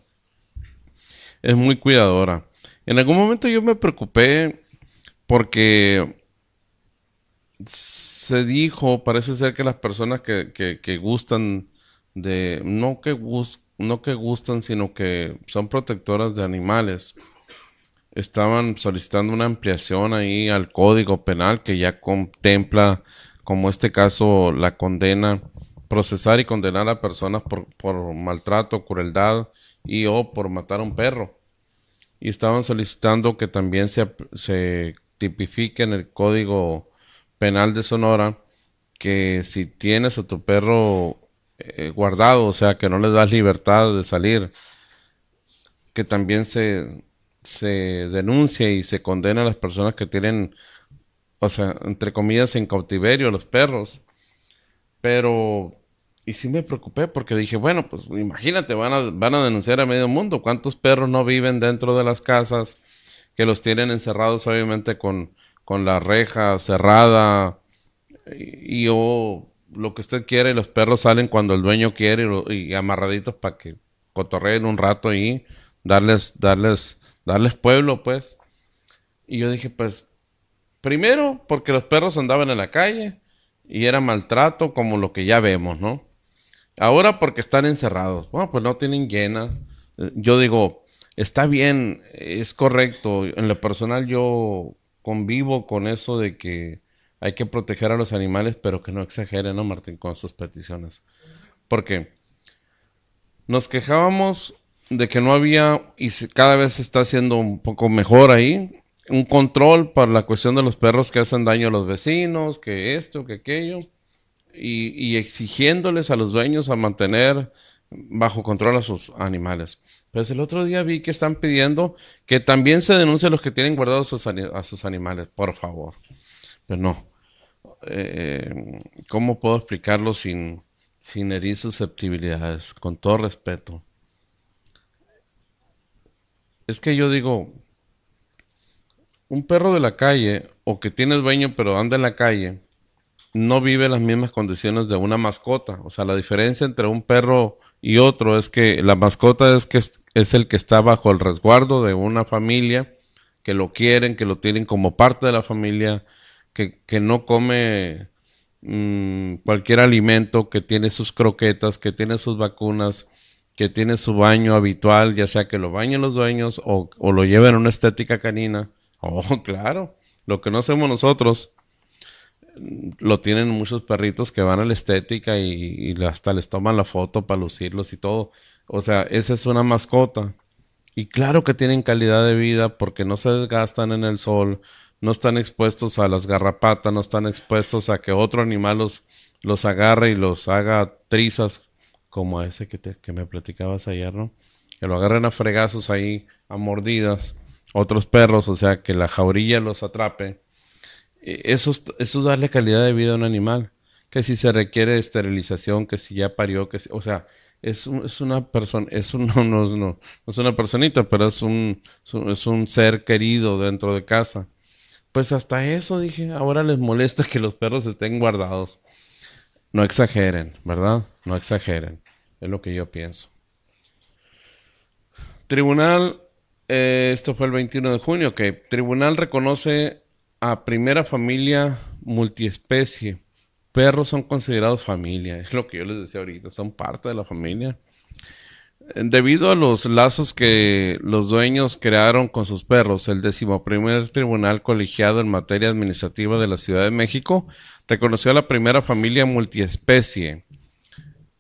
Es muy cuidadora. En algún momento yo me preocupé porque se dijo, parece ser que las personas que, que, gustan de, no que, no que gustan, sino que son protectoras de animales, estaban solicitando una ampliación ahí al código penal que ya contempla, como este caso, la condena, procesar y condenar a personas por, por maltrato, crueldad y o por matar a un perro. Y estaban solicitando que también se, se tipifique en el código penal de Sonora que si tienes a tu perro eh, guardado, o sea, que no le das libertad de salir, que también se, se denuncia y se condena a las personas que tienen, o sea, entre comillas, en cautiverio los perros. Pero, y sí me preocupé porque dije, bueno, pues imagínate, van a, van a denunciar a medio mundo. ¿Cuántos perros no viven dentro de las casas que los tienen encerrados, obviamente, con, con la reja cerrada? Y, o lo que usted quiere, y los perros salen cuando el dueño quiere y, y amarraditos para que cotorreen un rato y darles, darles darles pueblo, pues. Y yo dije, pues, primero, porque los perros andaban en la calle y era maltrato como lo que ya vemos, ¿no? Ahora porque están encerrados. Bueno, pues no tienen llenas. Yo digo, está bien, es correcto. En lo personal yo convivo con eso de que hay que proteger a los animales, pero que no exageren, ¿no, Martín, con sus peticiones? Porque nos quejábamos de que no había, y cada vez se está haciendo un poco mejor ahí, un control para la cuestión de los perros que hacen daño a los vecinos, que esto, que aquello, y, exigiéndoles a los dueños a mantener bajo control a sus animales. Pues el otro día vi que están pidiendo que también se denuncie a los que tienen guardados a, sus animales, por favor. Pero no. Eh, ¿Cómo puedo explicarlo sin, sin herir susceptibilidades? Con todo respeto es que yo digo, un perro de la calle o que tiene dueño pero anda en la calle, no vive las mismas condiciones de una mascota. O sea, la diferencia entre un perro y otro es que la mascota es que es, el que está bajo el resguardo de una familia, que lo quieren, que lo tienen como parte de la familia, que, que no come mm, cualquier alimento, que tiene sus croquetas, que tiene sus vacunas, que tiene su baño habitual, ya sea que lo bañen los dueños o, lo lleven a una estética canina. [laughs] Oh, claro, lo que no hacemos nosotros lo tienen muchos perritos que van a la estética y, hasta les toman la foto para lucirlos y todo. O sea, esa es una mascota. Y claro que tienen calidad de vida porque no se desgastan en el sol, no están expuestos a las garrapatas, no están expuestos a que otro animal los, los agarre y los haga trizas como ese que, te, que me platicabas ayer, ¿no? Que lo agarren a fregazos ahí, a mordidas, otros perros, o sea, que la jaurilla los atrape. E, eso, eso es darle calidad de vida a un animal. Que si se requiere esterilización, que si ya parió, que si, o sea, es, es una persona, es un, [laughs] no, no, no, no, es una personita, pero es un, es un ser querido dentro de casa. Pues hasta eso dije, ahora les molesta [laughs] que los perros estén guardados. No exageren, ¿verdad? No exageren. Es lo que yo pienso. Tribunal, eh, esto fue el 21 de junio, que tribunal reconoce a primera familia multiespecie. Perros son considerados familia, es lo que yo les decía ahorita, son parte de la familia. Debido a los lazos que los dueños crearon con sus perros, el decimoprimer tribunal colegiado en materia administrativa de la Ciudad de México reconoció a la primera familia multiespecie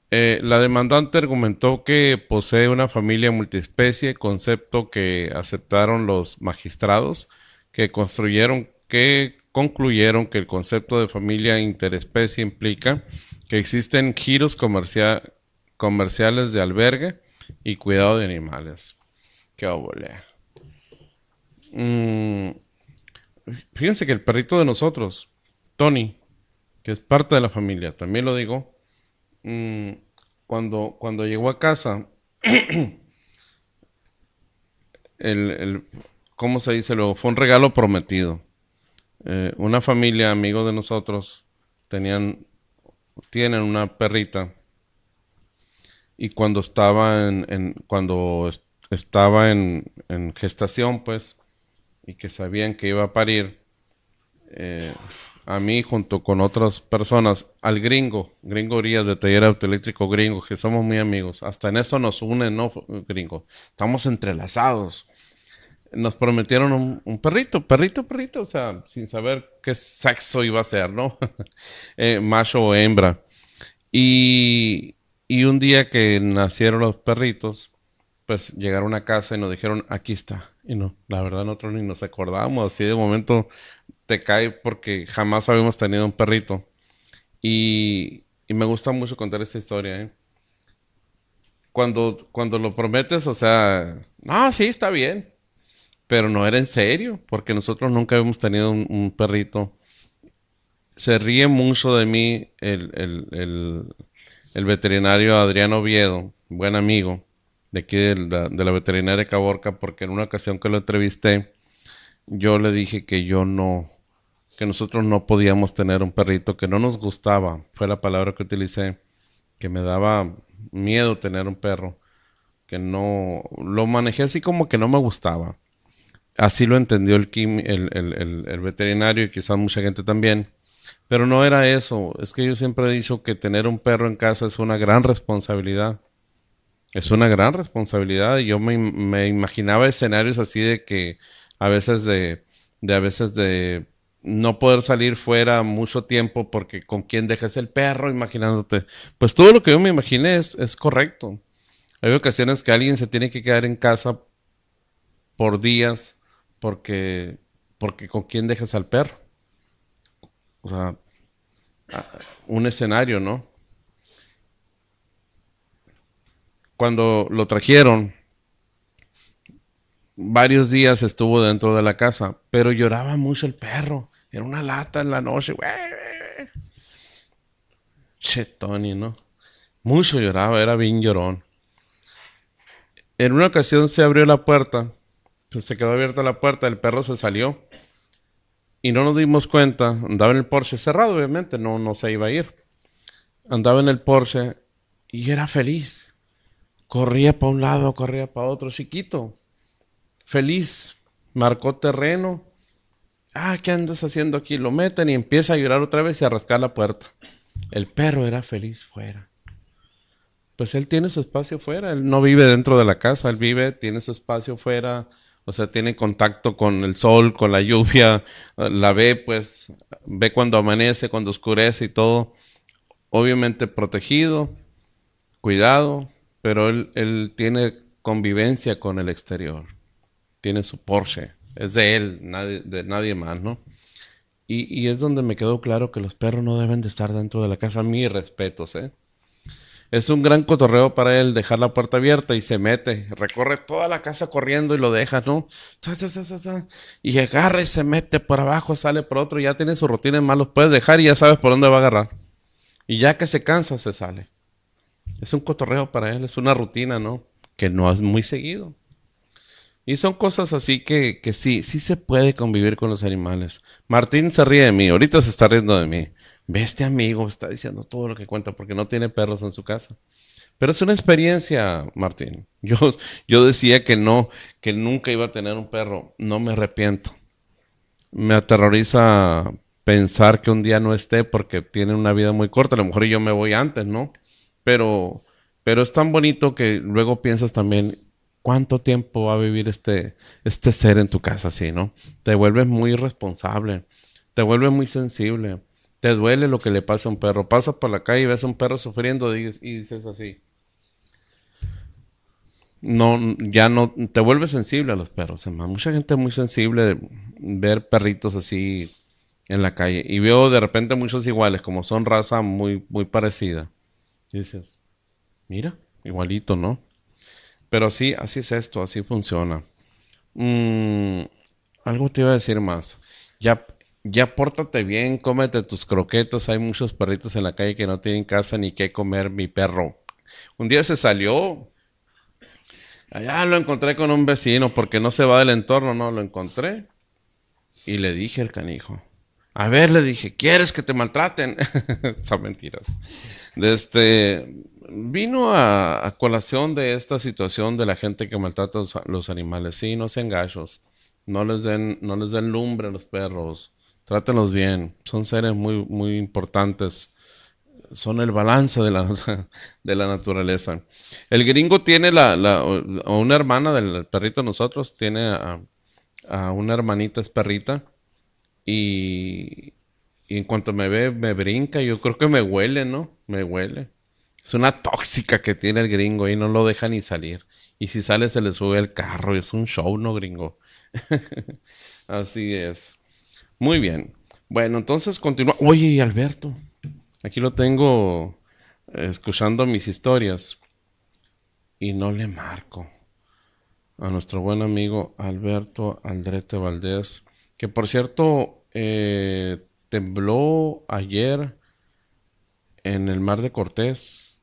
eh, la demandante argumentó que posee una familia multiespecie, concepto que aceptaron los magistrados, que construyeron, que concluyeron que el concepto de familia interespecie implica que existen giros comerciales de albergue y cuidado de animales. Qué obole. Mm, fíjense que el perrito de nosotros, Tony, que es parte de la familia, también lo digo, Mm, cuando, cuando llegó a casa, [clears throat] el, ¿cómo se dice luego? Fue un regalo prometido. Eh, una familia, amigos de nosotros, tenían, tienen una perrita y cuando estaba en, cuando est- estaba en, en gestación, pues, y que sabían que iba a parir, eh, a mí junto con otras personas, al gringo, gringo de taller autoeléctrico gringo, que somos muy amigos, hasta en eso nos une, ¿no, gringo? Estamos entrelazados. Nos prometieron un, un perrito, perrito, perrito, o sea, sin saber qué sexo iba a ser, ¿no? [laughs] Eh, macho o hembra. Y, y un día que nacieron los perritos, pues llegaron a casa y nos dijeron, aquí está. Y no, la verdad nosotros ni nos acordábamos, así de momento te cae porque jamás habíamos tenido un perrito. Y, y me gusta mucho contar esta historia, ¿eh? Cuando, cuando lo prometes, o sea, no, sí, está bien, pero no era en serio, porque nosotros nunca habíamos tenido un, perrito. Se ríe mucho de mí el, el, el, el veterinario Adrián Oviedo, buen amigo de aquí de la, de veterinaria Caborca, porque en una ocasión que lo entrevisté, yo le dije que yo no, que nosotros no podíamos tener un perrito, que no nos gustaba, fue la palabra que utilicé, que me daba miedo tener un perro, que no, lo manejé así como que no me gustaba. Así lo entendió el, quim- el veterinario y quizás mucha gente también. Pero no era eso, es que yo siempre he dicho que tener un perro en casa es una gran responsabilidad. Es una gran responsabilidad yo me, im- me imaginaba escenarios así de que a veces de, de a veces de no poder salir fuera mucho tiempo porque con quién dejas el perro, imaginándote. Pues todo lo que yo me imaginé es, es correcto. Hay ocasiones que alguien se tiene que quedar en casa por días porque, porque con quién dejas al perro. O sea, un escenario, ¿no? Cuando lo trajeron, varios días estuvo dentro de la casa, pero lloraba mucho el perro. Era una lata en la noche. Che, Tony, ¿no? Mucho lloraba, era bien llorón. En una ocasión se abrió la puerta, pues se quedó abierta la puerta, el perro se salió y no nos dimos cuenta. Andaba en el Porsche cerrado, obviamente, no, no se iba a ir. Andaba en el Porsche y era feliz. Corría para un lado, corría para otro, chiquito. Feliz. Marcó terreno. Ah, ¿qué andas haciendo aquí? Lo meten y empieza a llorar otra vez y a rascar la puerta. El perro era feliz fuera. Pues él tiene su espacio fuera, él no vive dentro de la casa, él vive, tiene su espacio fuera, o sea, tiene contacto con el sol, con la lluvia, [laughs] la ve, pues, ve cuando amanece, cuando oscurece y todo. Obviamente protegido, cuidado, pero él, tiene convivencia con el exterior. Tiene su Porsche, es de él, de nadie más, ¿no? Y, es donde me quedó claro que los perros no deben de estar dentro de la casa. Mis respetos, ¿eh? Es un gran cotorreo para él dejar la puerta abierta y se mete, recorre toda la casa corriendo y lo deja, ¿no? Y agarra y se mete por abajo, sale por otro, ya tiene su rutina en más, los puedes dejar y ya sabes por dónde va a agarrar. Y ya que se cansa, se sale. Es un cotorreo para él, es una rutina, ¿no? Que no es muy seguido. Y son cosas así que, que sí, sí se puede convivir con los animales. Martín se ríe de mí, ahorita se está riendo de mí. Ve este amigo, está diciendo todo lo que cuenta porque no tiene perros en su casa. Pero es una experiencia, Martín. [laughs] Yo, yo decía que no, que nunca iba a tener un perro. No me arrepiento. Me aterroriza pensar que un día no esté porque tiene una vida muy corta. A lo mejor yo me voy antes, ¿no? Pero, pero es tan bonito que luego piensas también cuánto tiempo va a vivir este, este ser en tu casa, así, ¿no? Te vuelves muy responsable, te vuelves muy sensible, te duele lo que le pasa a un perro. Pasas por la calle y ves a un perro sufriendo y dices, así. No, ya no, te vuelves sensible a los perros, hermano. Mucha gente es muy sensible de ver perritos así en la calle. Y veo de repente muchos iguales, como son raza muy, muy parecida. Y dices, mira, igualito, ¿no? Pero sí, así es esto, así funciona. Mm, algo te iba a decir más. Ya, ya pórtate bien, cómete tus croquetas. Hay muchos perritos en la calle que no tienen casa ni qué comer. Mi perro. Un día se salió. Allá lo encontré con un vecino porque no se va del entorno, no, lo encontré. Y le dije al canijo. A ver, le dije, ¿quieres que te maltraten? [laughs] Son mentiras. Este, vino a, colación de esta situación de la gente que maltrata los, los animales. Sí, no sean gachos. No les den, no les den lumbre a los perros. Trátenlos bien. Son seres muy, muy importantes. Son el balance de la, [laughs] de la naturaleza. El gringo tiene la, la, una hermana del perrito de nosotros, tiene a, a una hermanita es perrita. Y, y en cuanto me ve, me brinca. Yo creo que me huele, ¿no? Me huele. Es una tóxica que tiene el gringo y no lo deja ni salir. Y si sale se le sube el carro. Es un show, ¿no, gringo? [laughs] Así es. Muy bien. Bueno, entonces continúa. Oye, Alberto. Aquí lo tengo eh, escuchando mis historias. Y no le marco a nuestro buen amigo Alberto Aldrete Valdés. Que por cierto, eh, tembló ayer en el mar de Cortés,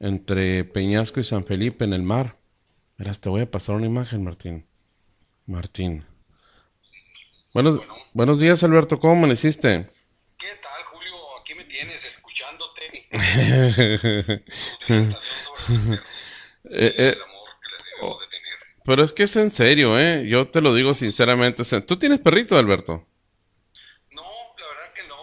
entre Peñasco y San Felipe en el mar. Verás, te voy a pasar una imagen, Martín. Martín. Buenos, buenos días, Alberto. ¿Cómo amaneciste? ¿Qué tal, Julio? Aquí me tienes escuchándote. Pero es que es en serio, ¿eh? Yo te lo digo sinceramente. ¿Tú tienes perrito, Alberto? No, la verdad que no.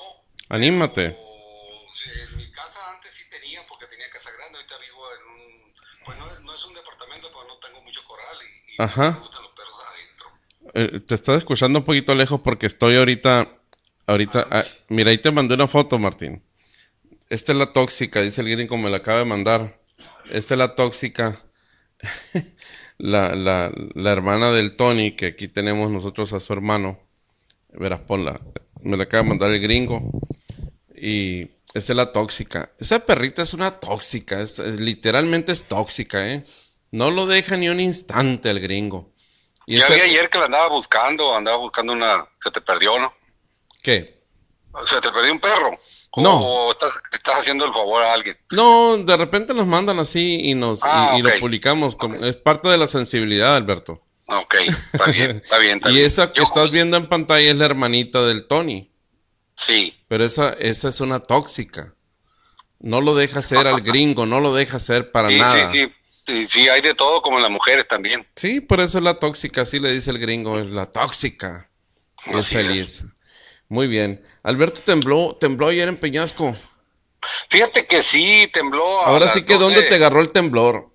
Anímate. En mi casa antes sí tenía, porque tenía casa grande. Ahorita vivo en un. Pues no, no es un departamento, pero no tengo mucho coral y, y Ajá. me gustan los perros adentro. Eh, te estás escuchando un poquito lejos porque estoy ahorita. Ahorita. ah, mira, ahí te mandé una foto, Martín. Esta es la tóxica, dice el gringo, me la acaba de mandar. Esta es la tóxica. [laughs] la, la, la hermana del Tony, que aquí tenemos nosotros a su hermano. Verás, ponla. Me la acaba de mandar el gringo. Y esa es la tóxica. Esa perrita es una tóxica. Es, es- literalmente es tóxica, ¿eh? No lo deja ni un instante el gringo. Y Ya esa- vi ayer que la andaba buscando, andaba buscando una. Se te perdió, ¿no? ¿Qué? Se te perdió un perro. O, No. o estás, estás haciendo el favor a alguien. No, de repente nos mandan así y nos y- Ah, y, lo ok. publicamos. como- Es parte de la sensibilidad, Alberto. Ok, está bien, está [laughs] bien. Está Y bien. esa que Yo- estás viendo en pantalla es la hermanita del Tony. Sí, Pero esa, esa es una tóxica. No lo deja ser al gringo, no lo deja ser para sí, nada. sí, sí. Sí, sí, hay de todo, como en las mujeres también. Sí, por eso es la tóxica, así le dice el gringo, es la tóxica. Es feliz. Muy bien. Alberto tembló, tembló ayer en Peñasco. Fíjate que sí, tembló. Ahora sí que 12. ¿dónde te agarró el temblor?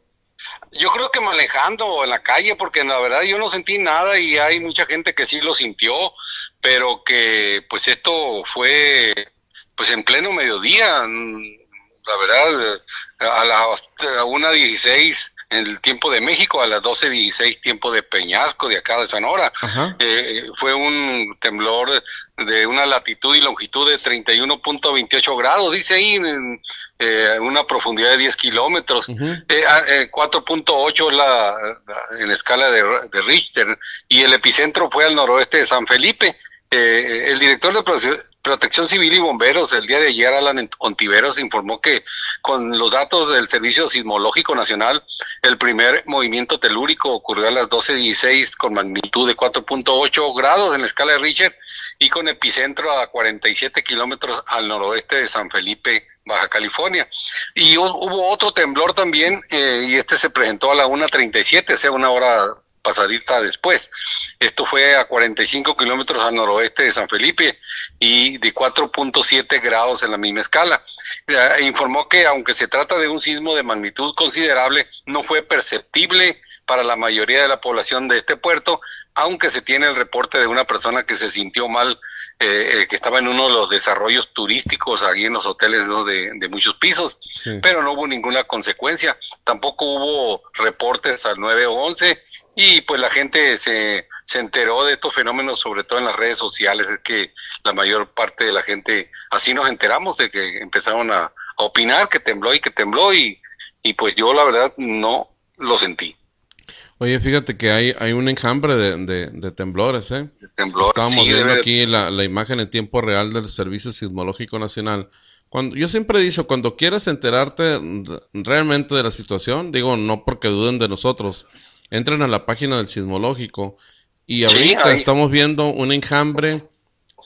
Yo creo que manejando en la calle, porque la verdad yo no sentí nada y hay mucha gente que sí lo sintió, pero que pues esto fue pues en pleno mediodía, mm, la verdad, eh, a las a una dieciséis en el tiempo de México, a las doce dieciséis tiempo de Peñasco, de acá de Sonora. Ajá. Eh, fue un temblor de una latitud y longitud de 31.28 grados, dice ahí, en eh, una profundidad de 10 kilómetros. Eh, ah, eh, 4.8 es la, la- en la escala de, de Richter y el epicentro fue al noroeste de San Felipe. Eh, el director de Prote- Protección Civil y Bomberos el día de ayer, Alan Ontiveros, informó que con los datos del Servicio Sismológico Nacional, el primer movimiento telúrico ocurrió a las 12.16 con magnitud de 4.8 grados en la escala de Richter y con epicentro a 47 kilómetros al noroeste de San Felipe, Baja California. Y hu- hubo otro temblor también, eh, y este se presentó a la 1.37, o sea, una hora pasadita después. Esto fue a 45 kilómetros al noroeste de San Felipe y de 4.7 grados en la misma escala. Eh, informó que aunque se trata de un sismo de magnitud considerable, no fue perceptible para la mayoría de la población de este puerto, aunque se tiene el reporte de una persona que se sintió mal, eh, eh, que estaba en uno de los desarrollos turísticos ahí en los hoteles ¿no? de, de muchos pisos, Sí. pero no hubo ninguna consecuencia. Tampoco hubo reportes al 911 y pues la gente se, se enteró de estos fenómenos, sobre todo en las redes sociales. Es que la mayor parte de la gente, así nos enteramos de que empezaron a, a opinar que tembló y que tembló y, y pues yo la verdad no lo sentí. Oye, fíjate que hay, hay un enjambre de, de- de temblores, ¿eh? Temblor, Estábamos sí, viendo de- aquí la, la imagen en tiempo real del Servicio Sismológico Nacional. Cuando, yo siempre he dicho, cuando quieras enterarte realmente de la situación, digo, no porque duden de nosotros, entren a la página del Sismológico y ahorita estamos viendo un enjambre,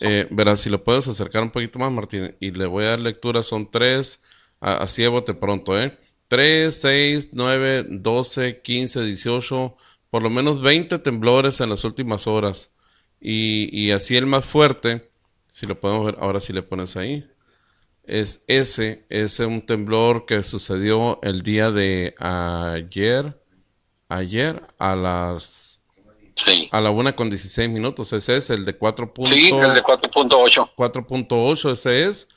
eh, verás, si lo puedes acercar un poquito más, Martín, y le voy a dar lectura, son tres, así de bote pronto, ¿eh? 3, 6, 9, 12, 15, 18, por lo menos 20 temblores en las últimas horas. Y, y así el más fuerte, si lo podemos ver, ahora sí le pones ahí, es ese, es un temblor que sucedió el día de ayer, ayer a las Sí. a la una con 16 minutos. Ese es el de 4. Sí, el de 4.8. 4.8, ese es.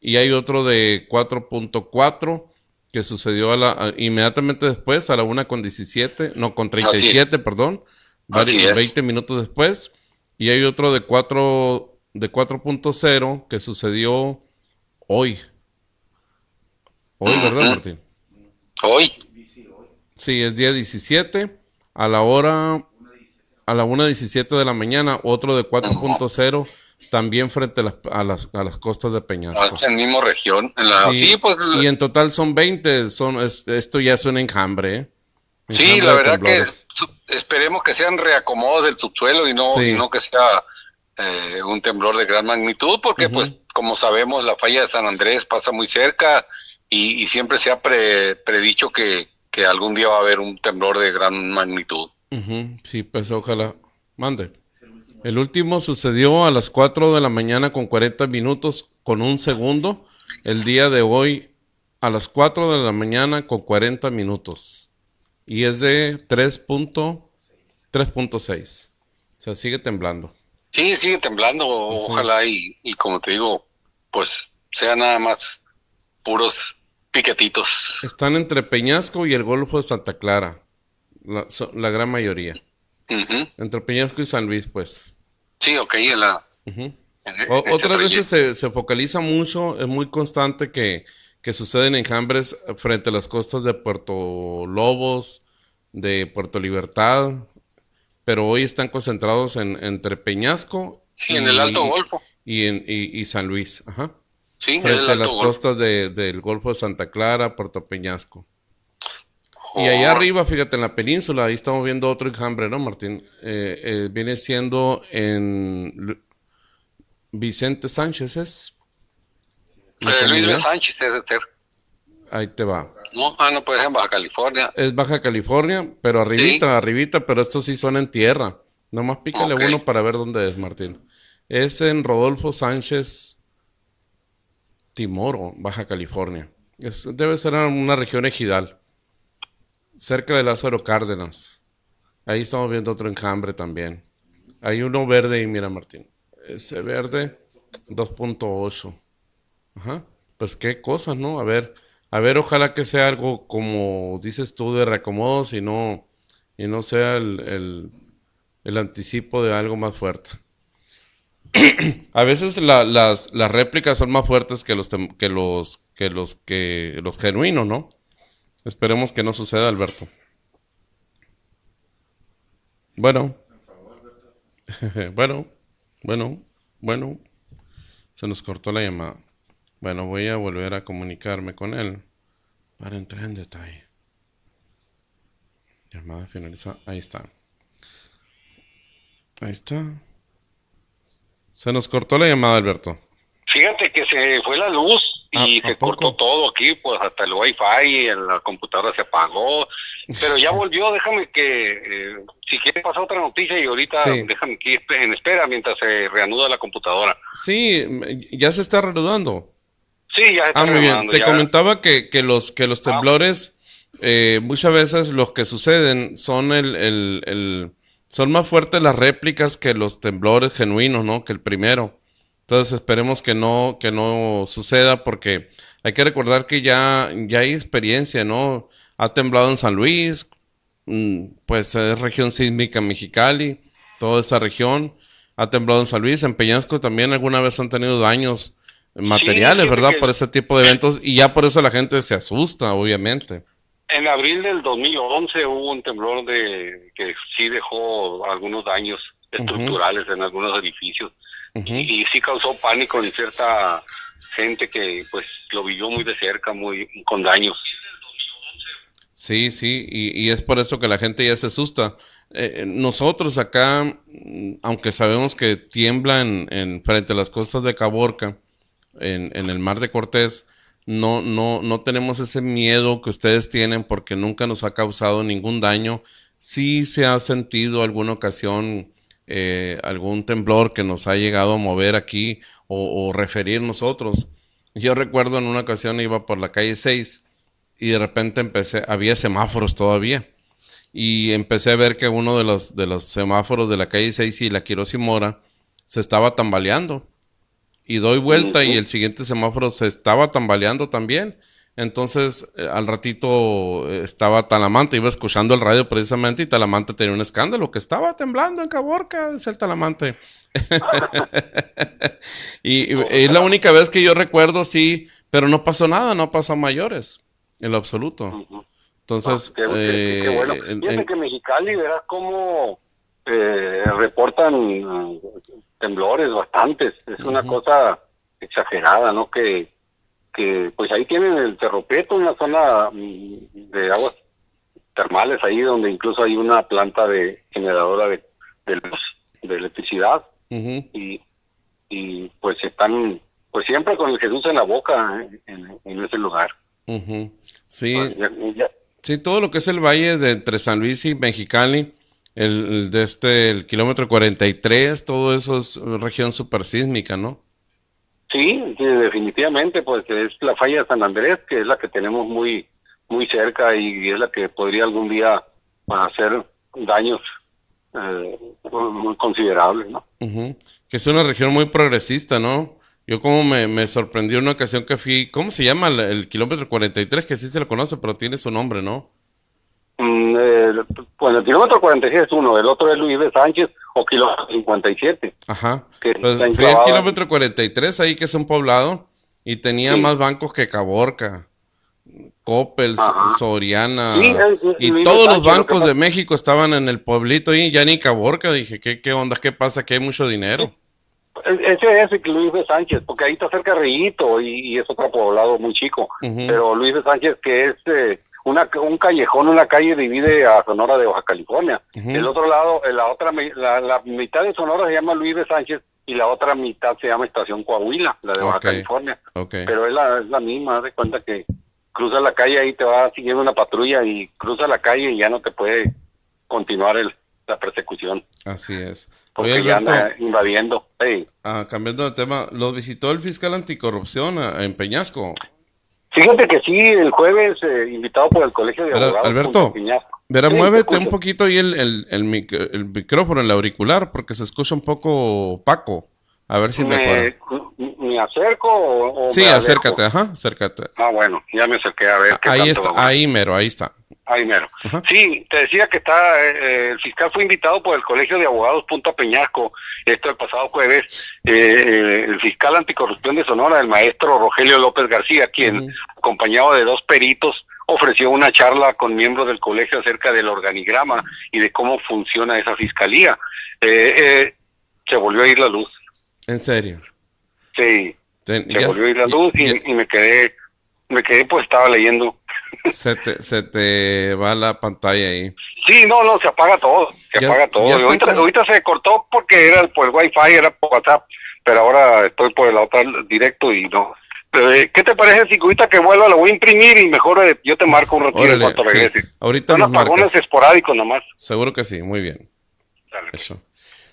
Y hay otro de 4.4 que sucedió a la, a- inmediatamente después, a la una con 17, no, con 37, perdón, varios- es. 20 minutos después. Y hay otro de 4, de 4.0 que sucedió hoy. Hoy, ¿verdad. Martín? Hoy. Sí, es día 17, a la hora, a la 1.17 de la mañana, otro de 4.0, también frente a las, a las, a las costas de Peñasco. Es en mismo región. En la, sí, pues. y en total son 20, son, es- esto ya es un enjambre, ¿eh? Sí, la verdad que esperemos que sean reacomodos del subsuelo y no, Sí. y no que sea eh, un temblor de gran magnitud, porque pues como sabemos la falla de San Andrés pasa muy cerca y, y siempre se ha pre- predicho que, que algún día va a haber un temblor de gran magnitud. Sí, pues ojalá. Mande. El último sucedió a las 4 de la mañana con 40 minutos con un segundo. El día de hoy a las 4 de la mañana con 40 minutos. Y es de 3.3.6. O sea, sigue temblando. Sí, sigue temblando, ojalá y, y como te digo, pues sea nada más puros piquetitos. Están entre Peñasco y el Golfo de Santa Clara. La, so- la gran mayoría. Entre Peñasco y San Luis, pues. Sí, ok, en la... En- O- entre otras veces se, se focaliza mucho, es muy constante que, que suceden enjambres frente a las costas de Puerto Lobos, de Puerto Libertad, pero hoy están concentrados en, entre Peñasco Sí, en el Alto Golfo. y, en, y, y San Luis, ajá. Sí, en frente a las costas de- del Golfo de Santa Clara, Puerto Peñasco. Y allá arriba, fíjate, en la península, ahí estamos viendo otro enjambre, ¿no, Martín? Eh, eh, viene siendo en Vicente Sánchez, ¿es? eh, Luis B. Sánchez ser. Ahí te va. No, ah, no puede ser en Baja California. Es Baja California, pero arribita, arribita, pero estos sí son en tierra. Nomás pícale uno para ver dónde es, Martín. Es en Rodolfo Sánchez Timoro, Baja California. Debe ser una región ejidal, cerca de Lázaro Cárdenas. Ahí estamos viendo otro enjambre también. Hay uno verde y mira, Martín. Ese verde, 2.8. Ajá. Pues qué cosas, ¿no? A ver, a ver, ojalá que sea algo como dices tú de reacomodos y no, y no sea el, el, el anticipo de algo más fuerte. A veces la- las, las réplicas son más fuertes que los, que los, que los, que los genuinos, ¿no? Esperemos que no suceda, Alberto. Bueno. [laughs] bueno, bueno, bueno. Se nos cortó la llamada. Bueno, voy a volver a comunicarme con él para entrar en detalle. Llamada finalizada. Ahí está. Ahí está. Se nos cortó la llamada, Alberto. Fíjate que se fue la luz y ¿A- a se cortó todo aquí, pues hasta el wifi, en la computadora se apagó, pero ya volvió, déjame que, eh, si quieres pasar otra noticia y ahorita Sí. déjame aquí en espera mientras se reanuda la computadora. Sí, ya se está reanudando. Sí, ya está Ah, muy bien. Te ya. comentaba que, que los, que los Ah. temblores, eh, muchas veces los que suceden son el, el- el- son más fuertes las réplicas que los temblores genuinos, ¿no? Que el primero. Entonces esperemos que no, que no suceda porque hay que recordar que ya, ya hay experiencia, ¿no? Ha temblado en San Luis, mm, pues es región sísmica Mexicali, toda esa región. Ha temblado en San Luis, en Peñasco también alguna vez han tenido daños materiales, ¿verdad? que- Por ese tipo de eventos y ya por eso la gente se asusta, obviamente. En abril del 2011 hubo un temblor de que sí dejó algunos daños estructurales en algunos edificios y, y sí causó pánico en cierta gente que pues lo vivió muy de cerca, muy con daños. Sí, sí, y, y es por eso que la gente ya se asusta. Eh, nosotros acá, mm, aunque sabemos que tiembla en, en- frente a las costas de Caborca, en, en el mar de Cortés, no, no, no tenemos ese miedo que ustedes tienen porque nunca nos ha causado ningún daño. Sí se ha sentido alguna ocasión eh, algún temblor que nos ha llegado a mover aquí o, referir nosotros. Yo recuerdo en una ocasión iba por la calle 6 y de repente empecé, había semáforos todavía. Y empecé a ver que uno de los, de los semáforos de la calle 6 y la Quiroz se estaba tambaleando. Y doy vuelta y el siguiente semáforo se estaba tambaleando también. Entonces, eh, al ratito eh, estaba Talamante, iba escuchando el radio precisamente y Talamante tenía un escándalo que estaba temblando en Caborca, es el Talamante. [laughs] y, es la única vez que yo recuerdo, sí, pero no pasó nada, no pasó mayores, en lo absoluto. Entonces, ah, qué, bueno. Eh, Fíjate que Mexicali, verás cómo reportan temblores bastantes, es una cosa exagerada, ¿no? Que que pues ahí tienen el Cerropeto, una zona mm, de aguas termales ahí donde incluso hay una planta de generadora de, de, electricidad y, y pues están pues siempre con el Jesús en la boca en, ese lugar. Sí. Pues, sí, todo lo que es el valle de entre San Luis y Mexicali, el, de este, el kilómetro 43, todo eso es región supersísmica, ¿no? Sí, definitivamente, pues es la falla de San Andrés, que es la que tenemos muy, muy cerca y es la que podría algún día hacer daños eh, muy considerables, ¿no? Que es una región muy progresista, ¿no? Yo como me, me sorprendió una ocasión que fui, ¿cómo se llama el, el kilómetro 43? Que sí se lo conoce, pero tiene su nombre, ¿no? Mm, eh, bueno, el kilómetro 46 es uno, el otro es Luis de Sánchez o kilómetro 57. Ajá. Que pues fui el kilómetro 43 ahí que es un poblado y tenía más bancos que Caborca, Coppel, Soriana y todos los bancos de México estaban en el pueblito y ya ni Caborca. Dije, ¿qué, qué onda? ¿Qué pasa? Que hay mucho dinero. Ese es Luis de Sánchez, porque ahí está cerca Rillito y, es otro poblado muy chico. Pero Luis de Sánchez, que es eh, una, un callejón, una calle divide a Sonora de Baja California. El otro lado, la otra, la, mitad de Sonora se llama Luis de Sánchez y la otra mitad se llama Estación Coahuila, la de Baja California. Pero es la, es la misma, de cuenta que cruza la calle ahí te va siguiendo una patrulla y cruza la calle y ya no te puede continuar el, la persecución. Así es. Porque ya anda invadiendo. Ah, cambiando de tema, ¿lo visitó el fiscal anticorrupción en Peñasco? Fíjate que sí, el jueves, eh, invitado por el Colegio de Abogados. Alberto, verá, muévete un poquito ahí el, el, el, micrófono, el auricular, porque se escucha un poco opaco. A ver si me, ¿Me acerco o, Sí, acércate, ajá, acércate. Ah, bueno, ya me acerqué a ver. Qué ahí está, ahí mero, ahí está. Ahí mero. Sí, te decía que está, eh, el fiscal fue invitado por el Colegio de Abogados Punta Peñasco, esto el pasado jueves, eh, eh, el fiscal anticorrupción de Sonora, el maestro Rogelio López García, quien, acompañado de dos peritos, ofreció una charla con miembros del colegio acerca del organigrama y de cómo funciona esa fiscalía. se volvió a ir la luz. ¿En serio? Sí. se volvió a ir la luz y, me quedé, me quedé pues estaba leyendo. Se te, se te va la pantalla ahí. Sí, no, no, se apaga todo, se apaga todo. Ahorita, se cortó porque era por el wifi, era por WhatsApp, pero ahora estoy por el otro directo y no. Eh, ¿Qué te parece si ahorita que vuelva lo voy a imprimir y mejor eh, yo te marco un ratito en cuanto regrese? Ahorita Son apagones esporádicos nomás. Seguro que sí, muy bien. Eso.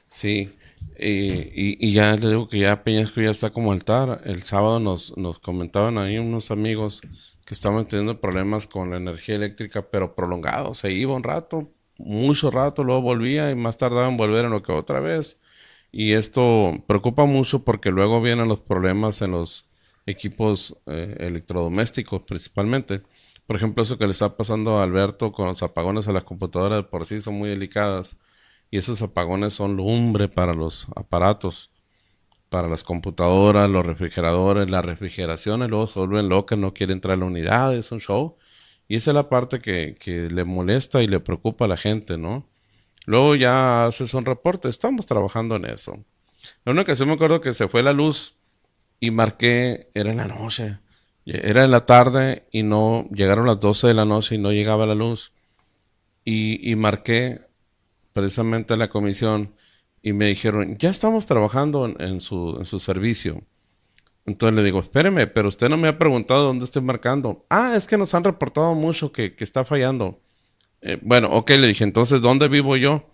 Sí. Y, y, ya le digo que ya Peñasco ya está como altar. El sábado nos, nos comentaban ahí unos amigos que estaban teniendo problemas con la energía eléctrica, pero prolongado. Se iba un rato, mucho rato, luego volvía y más tardaba en volver en lo que otra vez. Y esto preocupa mucho porque luego vienen los problemas en los equipos eh, electrodomésticos principalmente. Por ejemplo, eso que le está pasando a Alberto con los apagones a las computadoras por sí son muy delicadas y esos apagones son lumbre para los aparatos, para las computadoras, los refrigeradores, las refrigeraciones, luego se vuelven locas, no quieren entrar a la unidad, es un show. Y esa es la parte que, que le molesta y le preocupa a la gente, ¿no? Luego ya haces un reporte, estamos trabajando en eso. La única ocasión me acuerdo que se fue la luz y marqué, era en la noche, era en la tarde y no, llegaron las 12 de la noche y no llegaba la luz. Y, y marqué precisamente a la comisión y me dijeron, ya estamos trabajando en, su, en su servicio. Entonces le digo, espéreme, pero usted no me ha preguntado dónde estoy marcando. Ah, es que nos han reportado mucho que, que está fallando. Eh, bueno, ok, le dije, entonces, ¿dónde vivo yo?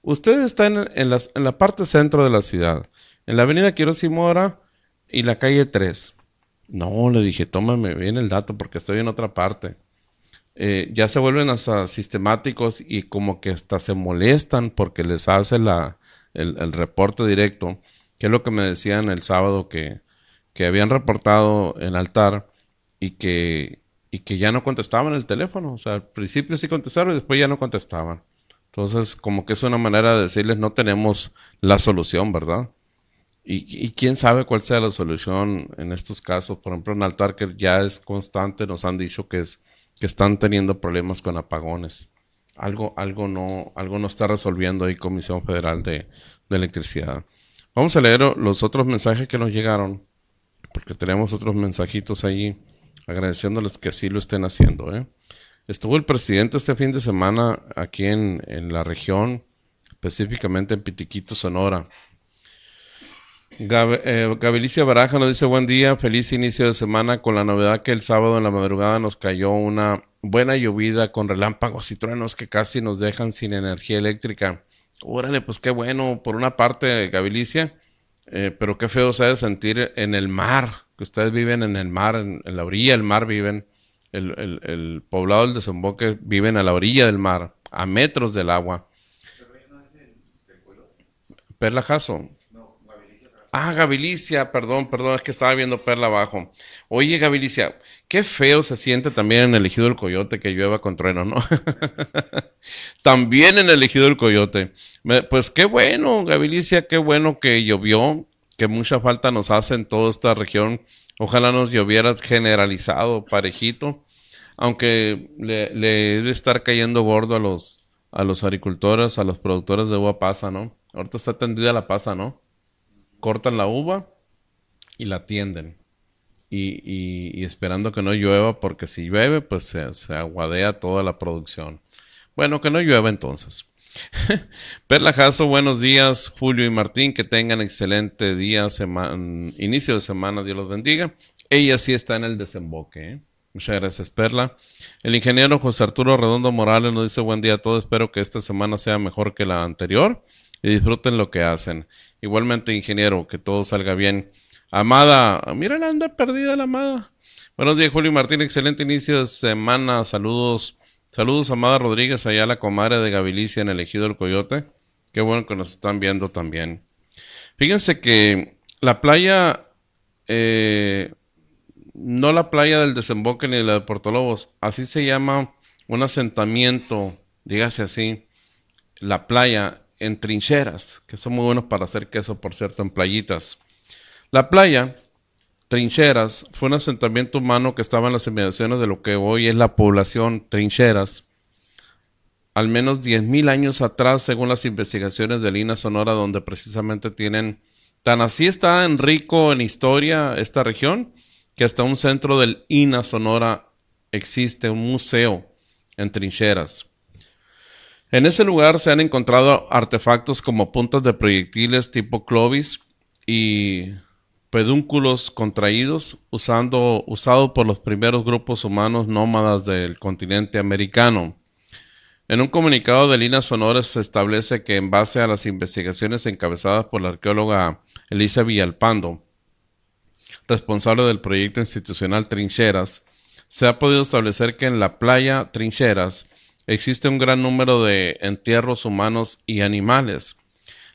Usted está en, en, en la parte centro de la ciudad, en la avenida Quiroz y Mora y la calle 3. No, le dije, tómame bien el dato porque estoy en otra parte. Eh, ya se vuelven hasta sistemáticos y como que hasta se molestan porque les hace la, el, reporte directo, que es lo que me decían el sábado que, que habían reportado en altar y que, y que ya no contestaban el teléfono. O sea, al principio sí contestaron y después ya no contestaban. Entonces, como que es una manera de decirles no tenemos la solución, ¿verdad? Y, y, quién sabe cuál sea la solución en estos casos. Por ejemplo, en altar que ya es constante, nos han dicho que es que están teniendo problemas con apagones. Algo, algo no, algo no está resolviendo ahí Comisión Federal de, de Electricidad. Vamos a leer los otros mensajes que nos llegaron porque tenemos otros mensajitos allí agradeciéndoles que así lo estén haciendo. ¿eh? Estuvo el presidente este fin de semana aquí en, en la región, específicamente en Pitiquito, Sonora. Gab, eh, Gabilicia Baraja nos dice buen día, feliz inicio de semana con la novedad que el sábado en la madrugada nos cayó una buena llovida con relámpagos y truenos que casi nos dejan sin energía eléctrica. Órale, pues qué bueno, por una parte, Gabilicia, eh, pero qué feo se ha de sentir en el mar, que ustedes viven en el mar, en, la orilla del mar viven, el, poblado del desemboque viven a la orilla del mar, a metros del agua. Perla Jasso. Ah, Gavilicia, perdón, perdón, es que estaba viendo Perla abajo. Oye, Gavilicia, qué feo se siente también en el ejido del coyote que llueva con trueno, ¿no? [laughs] también en el ejido del coyote. Pues qué bueno, Gavilicia, qué bueno que llovió, que mucha falta nos hace en toda esta región. Ojalá nos lloviera generalizado, parejito, aunque le, le de estar cayendo gordo a los, a los agricultores, a los productores de uva pasa, ¿no? Ahorita está tendida la pasa, ¿no? Cortan la uva y la tienden. Y, esperando que no llueva, porque si llueve, pues se, se, aguadea toda la producción. Bueno, que no llueva entonces. [laughs] Perla Jasso, buenos días, Julio y Martín, que tengan excelente día, inicio de semana, Dios los bendiga. Ella sí está en el desemboque. ¿eh? Muchas gracias, Perla. El ingeniero José Arturo Redondo Morales nos dice buen día a todos, espero que esta semana sea mejor que la anterior y disfruten lo que hacen. Igualmente, ingeniero, que todo salga bien. Amada, mira, la anda perdida la amada. Buenos días, Julio Martín. Excelente inicio de semana. Saludos. Saludos, Amada Rodríguez, allá la comadre de Gavilicia en el Ejido del Coyote. Qué bueno que nos están viendo también. Fíjense que la playa, eh, no la playa del desemboque ni la de Portolobos, así se llama un asentamiento, dígase así, la playa en trincheras, que son muy buenos para hacer queso, por cierto, en playitas. La playa, Trincheras, fue un asentamiento humano que estaba en las inmediaciones de lo que hoy es la población Trincheras, al menos 10.000 años atrás, según las investigaciones de Lina Sonora, donde precisamente tienen, tan así está en rico en historia esta región, que hasta un centro del INA Sonora existe, un museo en Trincheras. En ese lugar se han encontrado artefactos como puntas de proyectiles tipo Clovis y pedúnculos contraídos usando, usado por los primeros grupos humanos nómadas del continente americano. En un comunicado de Lina Sonora se establece que en base a las investigaciones encabezadas por la arqueóloga Elisa Villalpando, responsable del proyecto institucional Trincheras, se ha podido establecer que en la playa Trincheras existe un gran número de entierros humanos y animales.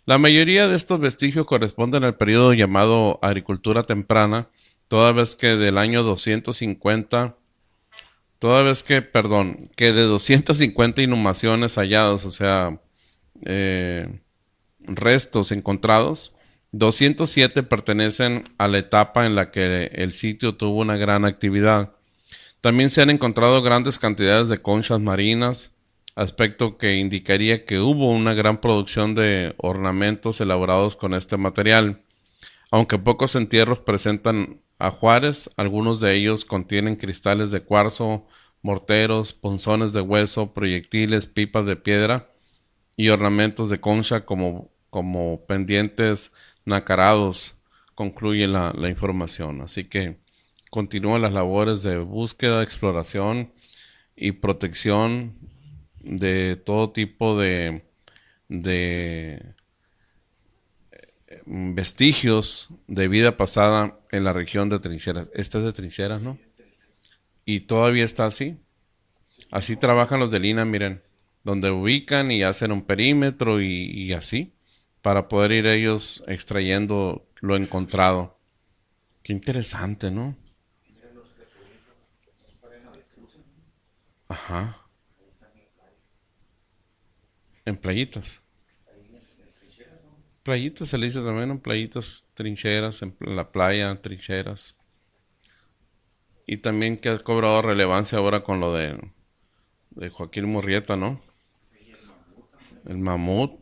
La mayoría de estos vestigios corresponden al periodo llamado agricultura temprana, toda vez que del año 250, toda vez que, perdón, que de 250 inhumaciones halladas, o sea, eh, restos encontrados, 207 pertenecen a la etapa en la que el sitio tuvo una gran actividad. También se han encontrado grandes cantidades de conchas marinas, aspecto que indicaría que hubo una gran producción de ornamentos elaborados con este material. Aunque pocos entierros presentan ajuares, algunos de ellos contienen cristales de cuarzo, morteros, ponzones de hueso, proyectiles, pipas de piedra y ornamentos de concha como, como pendientes nacarados, concluye la, la información. Así que continúan las labores de búsqueda, exploración y protección de todo tipo de, eh, vestigios de vida pasada en la región de Trincheras. Esta es de Trincheras, ¿no? Y todavía está así. Así trabajan los de Lina, miren, donde ubican y hacen un perímetro y, así, para poder ir ellos extrayendo lo encontrado. Qué interesante, ¿no? Ajá. En playitas. Playitas se le dice también, en playitas, trincheras, en la playa, trincheras. Y también que ha cobrado relevancia ahora con lo de, de Joaquín Murrieta, ¿no? El mamut.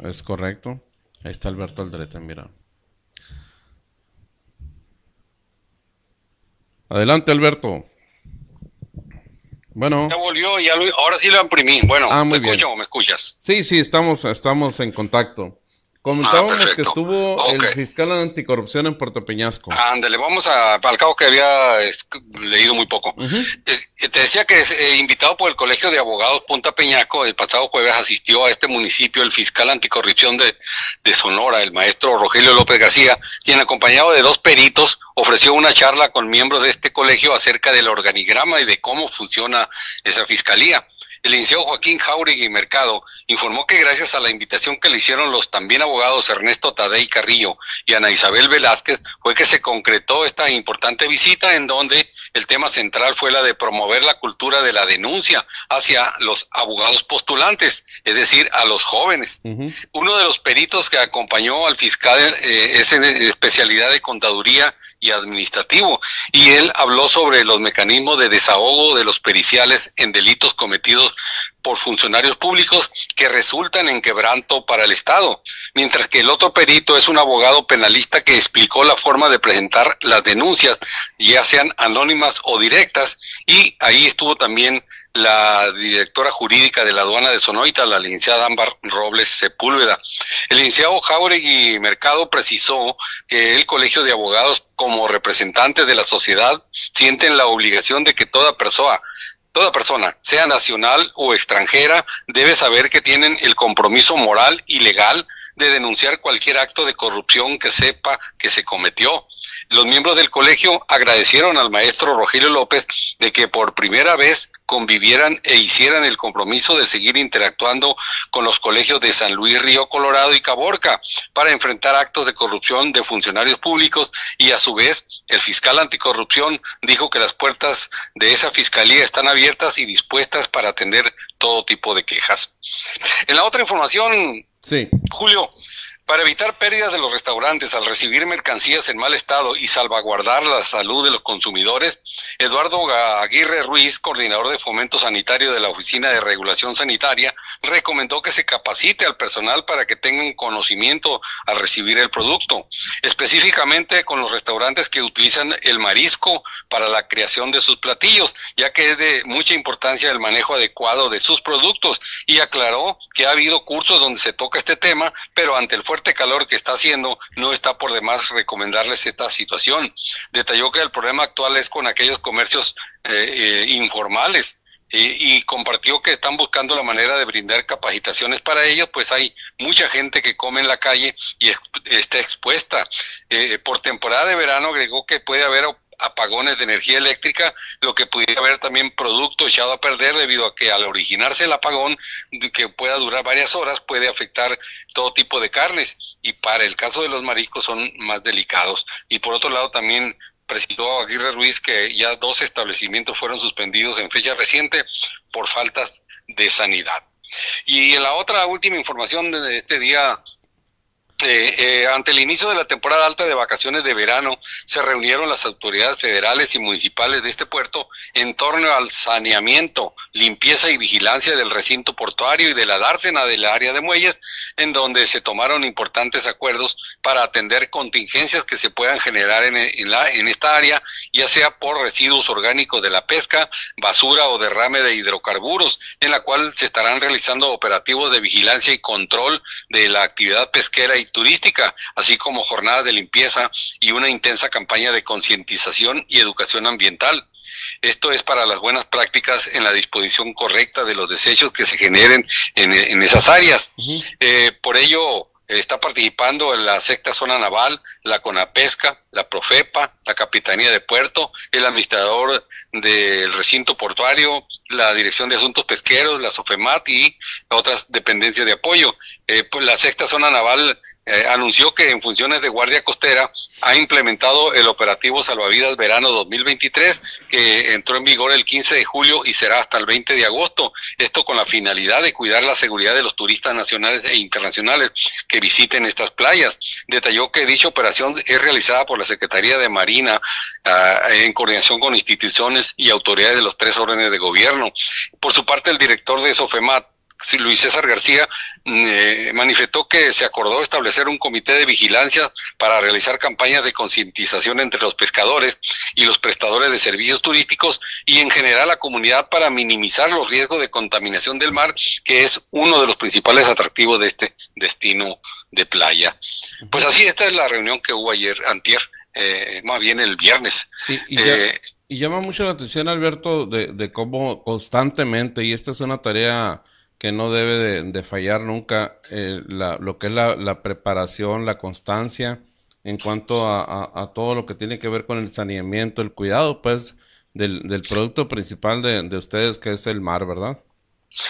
Es correcto. Ahí está Alberto Aldrete, mira. Adelante, Alberto. Bueno. Ya volvió y ahora sí lo imprimí. Bueno, ah, ¿me escuchas o me escuchas? Sí, sí, estamos, estamos en contacto. Comentábamos ah, que estuvo el fiscal anticorrupción en Puerto Peñasco. Ándale, vamos a, al cabo que había leído muy poco. Eh, te decía que eh, invitado por el Colegio de Abogados Punta Peñasco, el pasado jueves asistió a este municipio el fiscal anticorrupción de, de Sonora, el maestro Rogelio López García, quien acompañado de dos peritos ofreció una charla con miembros de este colegio acerca del organigrama y de cómo funciona esa fiscalía. El licenciado Joaquín Jauregui Mercado informó que gracias a la invitación que le hicieron los también abogados Ernesto Tadei Carrillo y Ana Isabel Velázquez fue que se concretó esta importante visita en donde el tema central fue la de promover la cultura de la denuncia hacia los abogados postulantes, es decir, a los jóvenes. Uno de los peritos que acompañó al fiscal eh, es en especialidad de contaduría y administrativo, y él habló sobre los mecanismos de desahogo de los periciales en delitos cometidos por funcionarios públicos que resultan en quebranto para el Estado, mientras que el otro perito es un abogado penalista que explicó la forma de presentar las denuncias, ya sean anónimas o directas, y ahí estuvo también la directora jurídica de la aduana de Sonoita, la licenciada Ámbar Robles Sepúlveda. El licenciado Jauregui Mercado precisó que el Colegio de Abogados, como representantes de la sociedad, sienten la obligación de que toda persona Toda persona, sea nacional o extranjera, debe saber que tienen el compromiso moral y legal de denunciar cualquier acto de corrupción que sepa que se cometió. Los miembros del colegio agradecieron al maestro Rogelio López de que por primera vez convivieran e hicieran el compromiso de seguir interactuando con los colegios de San Luis Río Colorado y Caborca para enfrentar actos de corrupción de funcionarios públicos y a su vez el fiscal anticorrupción dijo que las puertas de esa fiscalía están abiertas y dispuestas para atender todo tipo de quejas. En la otra información, sí. Julio, para evitar pérdidas de los restaurantes al recibir mercancías en mal estado y salvaguardar la salud de los consumidores, Eduardo Aguirre Ruiz, coordinador de fomento sanitario de la Oficina de Regulación Sanitaria, recomendó que se capacite al personal para que tengan conocimiento al recibir el producto, específicamente con los restaurantes que utilizan el marisco para la creación de sus platillos, ya que es de mucha importancia el manejo adecuado de sus productos y aclaró que ha habido cursos donde se toca este tema, pero ante el fuerte calor que está haciendo, no está por demás recomendarles esta situación. Detalló que el problema actual es con aquellos comercios eh, eh, informales. y compartió que están buscando la manera de brindar capacitaciones para ellos, pues hay mucha gente que come en la calle y está expuesta. Eh, por temporada de verano agregó que puede haber apagones de energía eléctrica, lo que pudiera haber también producto echado a perder debido a que al originarse el apagón, que pueda durar varias horas, puede afectar todo tipo de carnes. Y para el caso de los mariscos son más delicados. Y por otro lado también precisó Aguirre Ruiz que ya dos establecimientos fueron suspendidos en fecha reciente por faltas de sanidad. Y la otra última información de este día eh, ante el inicio de la temporada alta de vacaciones de verano, se reunieron las autoridades federales y municipales de este puerto en torno al saneamiento, limpieza y vigilancia del recinto portuario y de la dársena del área de muelles, en donde se tomaron importantes acuerdos para atender contingencias que se puedan generar en, la, en esta área, ya sea por residuos orgánicos de la pesca, basura o derrame de hidrocarburos, en la cual se estarán realizando operativos de vigilancia y control de la actividad pesquera y turística, así como jornadas de limpieza y una intensa campaña de concientización y educación ambiental. Esto es para las buenas prácticas en la disposición correcta de los desechos que se generen en, esas áreas. Eh, por ello, está participando en la sexta zona naval, la CONAPESCA, la Profepa, la Capitanía de Puerto, el administrador del recinto portuario, la Dirección de Asuntos Pesqueros, la SOFEMAT y otras dependencias de apoyo. Eh, pues la sexta zona naval eh, anunció que en funciones de Guardia Costera ha implementado el operativo Salvavidas Verano 2023, que entró en vigor el 15 de julio y será hasta el 20 de agosto. Esto con la finalidad de cuidar la seguridad de los turistas nacionales e internacionales que visiten estas playas. Detalló que dicha operación es realizada por la Secretaría de Marina ah, en coordinación con instituciones y autoridades de los tres órdenes de gobierno. Por su parte, el director de SOFEMAT, Luis César García mm, eh, manifestó que se acordó establecer un comité de vigilancia para realizar campañas de concientización entre los pescadores y los prestadores de servicios turísticos y en general la comunidad para minimizar los riesgos de contaminación del mar, que es uno de los principales atractivos de este destino de playa. Pues así, esta es la reunión que hubo ayer, antier, eh, más bien el viernes. Y, eh, llama mucho la atención, Alberto, de, de cómo constantemente, y esta es una tarea que no debe de, fallar nunca eh, lo que es la, preparación, la constancia en cuanto a, todo lo que tiene que ver con el saneamiento, el cuidado, pues, del, producto principal de, ustedes, que es el mar, ¿verdad?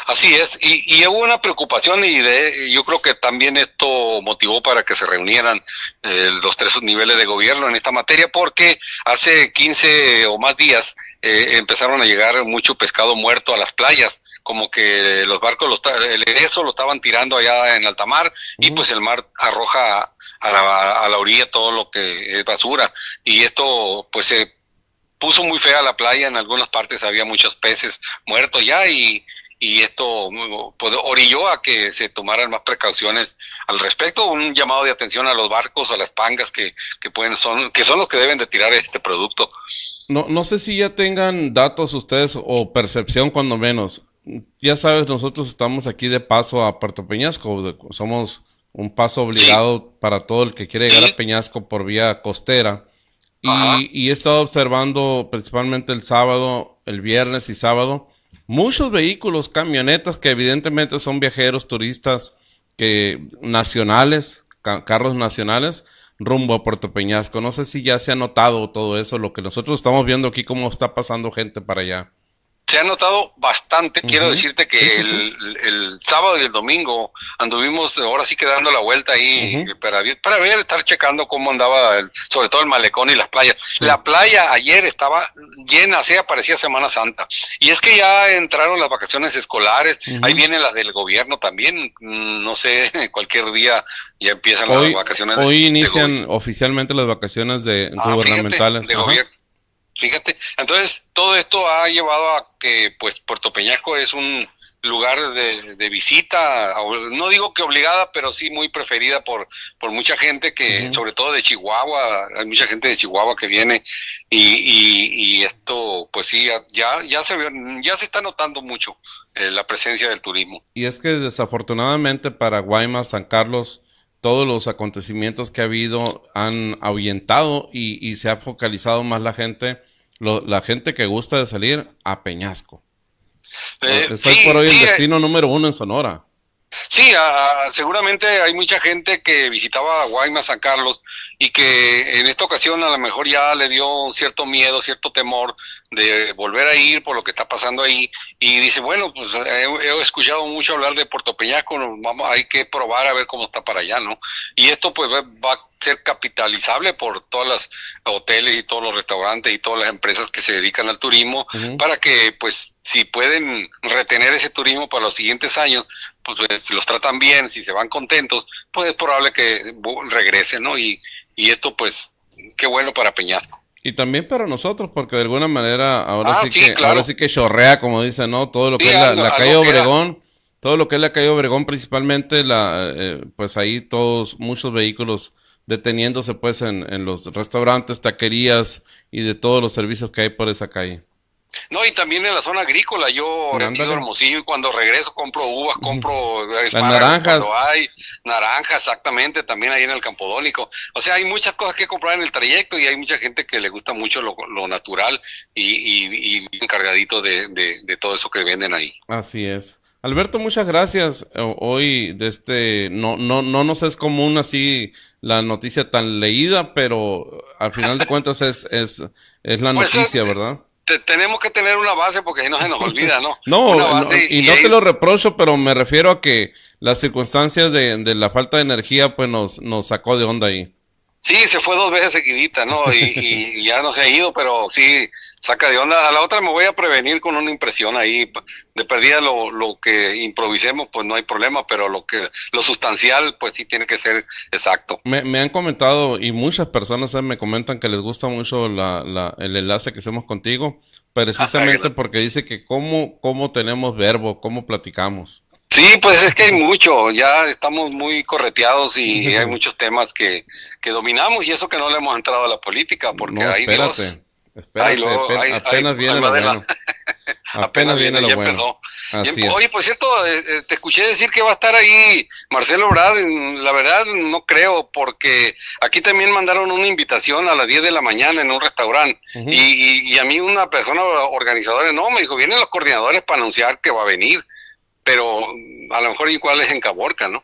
Así es, y, hubo una preocupación y de, yo creo que también esto motivó para que se reunieran eh, los tres niveles de gobierno en esta materia, porque hace 15 o más días eh, empezaron a llegar mucho pescado muerto a las playas como que los barcos, los, el eso lo estaban tirando allá en alta mar y pues el mar arroja a la, a la orilla todo lo que es basura. Y esto pues se puso muy fea la playa, en algunas partes había muchos peces muertos ya y, y esto pues, orilló a que se tomaran más precauciones al respecto, un llamado de atención a los barcos, a las pangas que, que pueden son, que son los que deben de tirar este producto. No, no sé si ya tengan datos ustedes o percepción cuando menos ya sabes, nosotros estamos aquí de paso a Puerto Peñasco, somos un paso obligado para todo el que quiere llegar a Peñasco por vía costera. Y, he estado observando principalmente el sábado, el viernes y sábado, muchos vehículos, camionetas que evidentemente son viajeros, turistas, que nacionales, carros nacionales, rumbo a Puerto Peñasco. No sé si ya se ha notado todo eso, lo que nosotros estamos viendo aquí, cómo está pasando gente para allá se ha notado bastante. Quiero decirte que el, sábado y el domingo anduvimos ahora sí que dando la vuelta ahí para, para ver, estar checando cómo andaba, sobre todo el malecón y las playas. La playa ayer estaba llena, así parecía Semana Santa. Y es que ya entraron las vacaciones escolares, ahí vienen las del gobierno también, mm, no sé, [laughs] cualquier día ya empiezan las vacaciones. Hoy inician oficialmente las vacaciones de ah, gubernamentales. de gobierno Fíjate, entonces todo esto ha llevado a que pues Puerto Peñasco es un lugar de, visita, no digo que obligada, pero sí muy preferida por, por mucha gente que, sobre todo de Chihuahua, hay mucha gente de Chihuahua que viene y, y, esto pues sí, ya, ya, se, ya se está notando mucho eh, la presencia del turismo. Y es que desafortunadamente para Guaymas, San Carlos, todos los acontecimientos que ha habido han ahuyentado y, se ha focalizado más la gente, la gente que gusta de salir a Peñasco. Eh, es por hoy el eh, destino número uno en Sonora. Sí, seguramente hay mucha gente que visitaba Guaymas, San Carlos, y que en esta ocasión a lo mejor ya le dio cierto miedo, cierto temor de volver a ir por lo que está pasando ahí, y dice, bueno, pues he, escuchado mucho hablar de Puerto Peñasco, vamos, hay que probar a ver cómo está para allá, ¿no? Y esto pues va a ser capitalizable por todas las hoteles y todos los restaurantes y todas las empresas que se dedican al turismo para que pues si pueden retener ese turismo para los siguientes años pues, pues, si los tratan bien si se van contentos pues es probable que regresen no y, y esto pues qué bueno para Peñasco y también para nosotros, porque de alguna manera ahora ah, sí, que ahora sí que chorrea, como dicen, ¿no? Todo lo que es la, calle Obregón, todo lo que es la calle Obregón, principalmente la, eh, pues ahí todos muchos vehículos deteniéndose pues en, en, los restaurantes, taquerías y de todos los servicios que hay por esa calle. No, y también en la zona agrícola, yo retiro Hermosillo y cuando regreso compro uvas, compro Las naranjas. Cuando hay naranjas, exactamente, también ahí en el Campodónico. O sea, hay muchas cosas que comprar en el trayecto y hay mucha gente que le gusta mucho lo, natural y, y, encargadito de, de, todo eso que venden ahí. Así es. Alberto, muchas gracias. Hoy de este no no no nos es común así la noticia tan leída, pero al final de [laughs] cuentas es es es la pues, noticia, ¿verdad? Tenemos que tener una base porque si no se nos olvida, ¿no? [laughs] no, y, no te lo reprocho, pero me refiero a que las circunstancias de, de la falta de energía pues nos, nos sacó de onda ahí. Sí, se fue dos veces seguidita, ¿no? Y, [laughs] ya no se ha ido, pero sí saca de onda. A la otra me voy a prevenir con una impresión ahí. De perdida lo, lo que improvisemos, pues no hay problema, pero lo que lo sustancial, pues sí tiene que ser exacto. Me, me han comentado y muchas personas eh, me comentan que les gusta mucho la, la, el enlace que hacemos contigo, precisamente porque dice que cómo, cómo tenemos verbo, cómo platicamos. Sí, pues es que hay mucho, ya estamos muy correteados y hay muchos temas que, que dominamos y eso que no le hemos entrado a la política, porque hay espérate, Espérate, apenas, viene lo bueno. [laughs] apenas viene lo bueno. Así Oye, por cierto, eh, eh, te escuché decir que va a estar ahí Marcelo Brad, la verdad no creo, porque aquí también mandaron una invitación a las 10 de la mañana en un restaurante. Y, y, a mí una persona organizadora, no, me dijo, vienen los coordinadores para anunciar que va a venir pero a lo mejor igual es en Caborca, ¿no?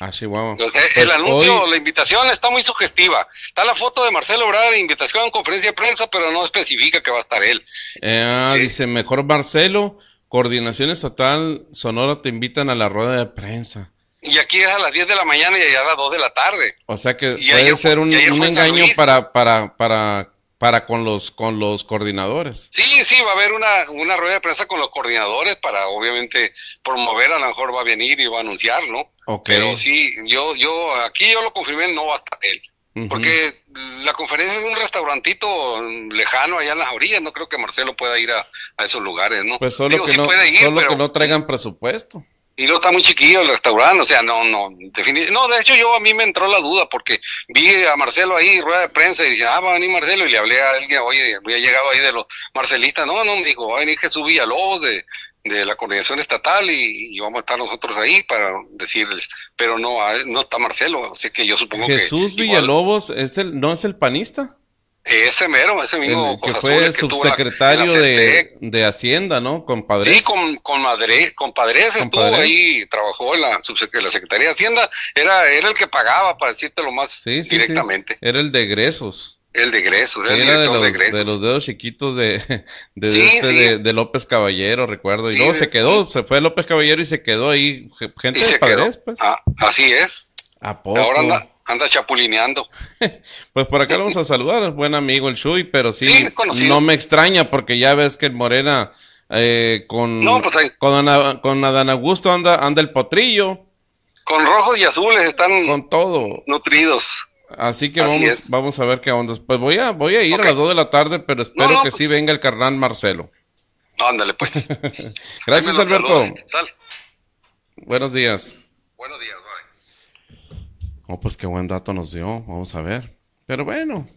Ah, sí, wow. Entonces, el pues anuncio, la invitación está muy sugestiva. Está la foto de Marcelo Brada de invitación a conferencia de prensa, pero no especifica que va a estar él. Eh, Dice, mejor Marcelo, Coordinación Estatal Sonora te invitan a la rueda de prensa. Y aquí es a las 10 de la mañana y allá a las 2 de la tarde. O sea que puede ser un, un engaño para, para, para para con los con los coordinadores. Sí, sí, va a haber una, una rueda de prensa con los coordinadores para obviamente promover, a lo mejor va a venir y va a anunciar, ¿no? Okay. Pero sí, yo yo aquí yo lo confirmé, no va a estar él. Porque la conferencia es un restaurantito lejano allá en las orillas, no creo que Marcelo pueda ir a, esos lugares, ¿no? Pues solo, que, no, solo que no traigan presupuesto. Y no está muy chiquillo el restaurante, o sea, no, no, no, de hecho yo a mí me entró la duda porque vi a Marcelo ahí, rueda de prensa, y dije, ah, va a venir Marcelo, y le hablé a alguien, oye, había llegado ahí de los marcelistas, no, no, me dijo, va a venir Jesús Villalobos de, de la coordinación estatal y, vamos a estar nosotros ahí para decirles, pero no, no está Marcelo, así que yo supongo que... Jesús Villalobos es el, no es el panista. Ese mero, ese mismo. que fue subsecretario de, de, Hacienda, ¿no? Con Padres. Sí, con, con, Madre, con Padres estuvo ahí, trabajó en la, la Secretaría de Hacienda. Era, era el que pagaba, para decirte lo más directamente. Era el de egresos. El de egresos, era el de los, de, los dedos chiquitos de, [laughs] de, este, de, López Caballero, recuerdo. Y luego se quedó, se fue López Caballero y se quedó ahí gente de Padres, pues. Ah, así es. ¿A poco? Ahora anda chapulineando. [laughs] pues por acá vamos a saludar, es buen amigo el Chuy, pero sí, no me extraña porque ya ves que el Morena eh, con, pues con, con Adán Augusto anda, anda el potrillo. Con rojos y azules están con todo nutridos. Así que vamos, vamos a ver qué onda. Pues voy a, voy a ir a las 2 de la tarde, pero espero que pues sí venga el carnal Marcelo. Ándale, pues. [laughs] Gracias, Alberto. Buenos días. Buenos días. Oh, pues qué buen dato nos dio. Vamos a ver. Pero bueno,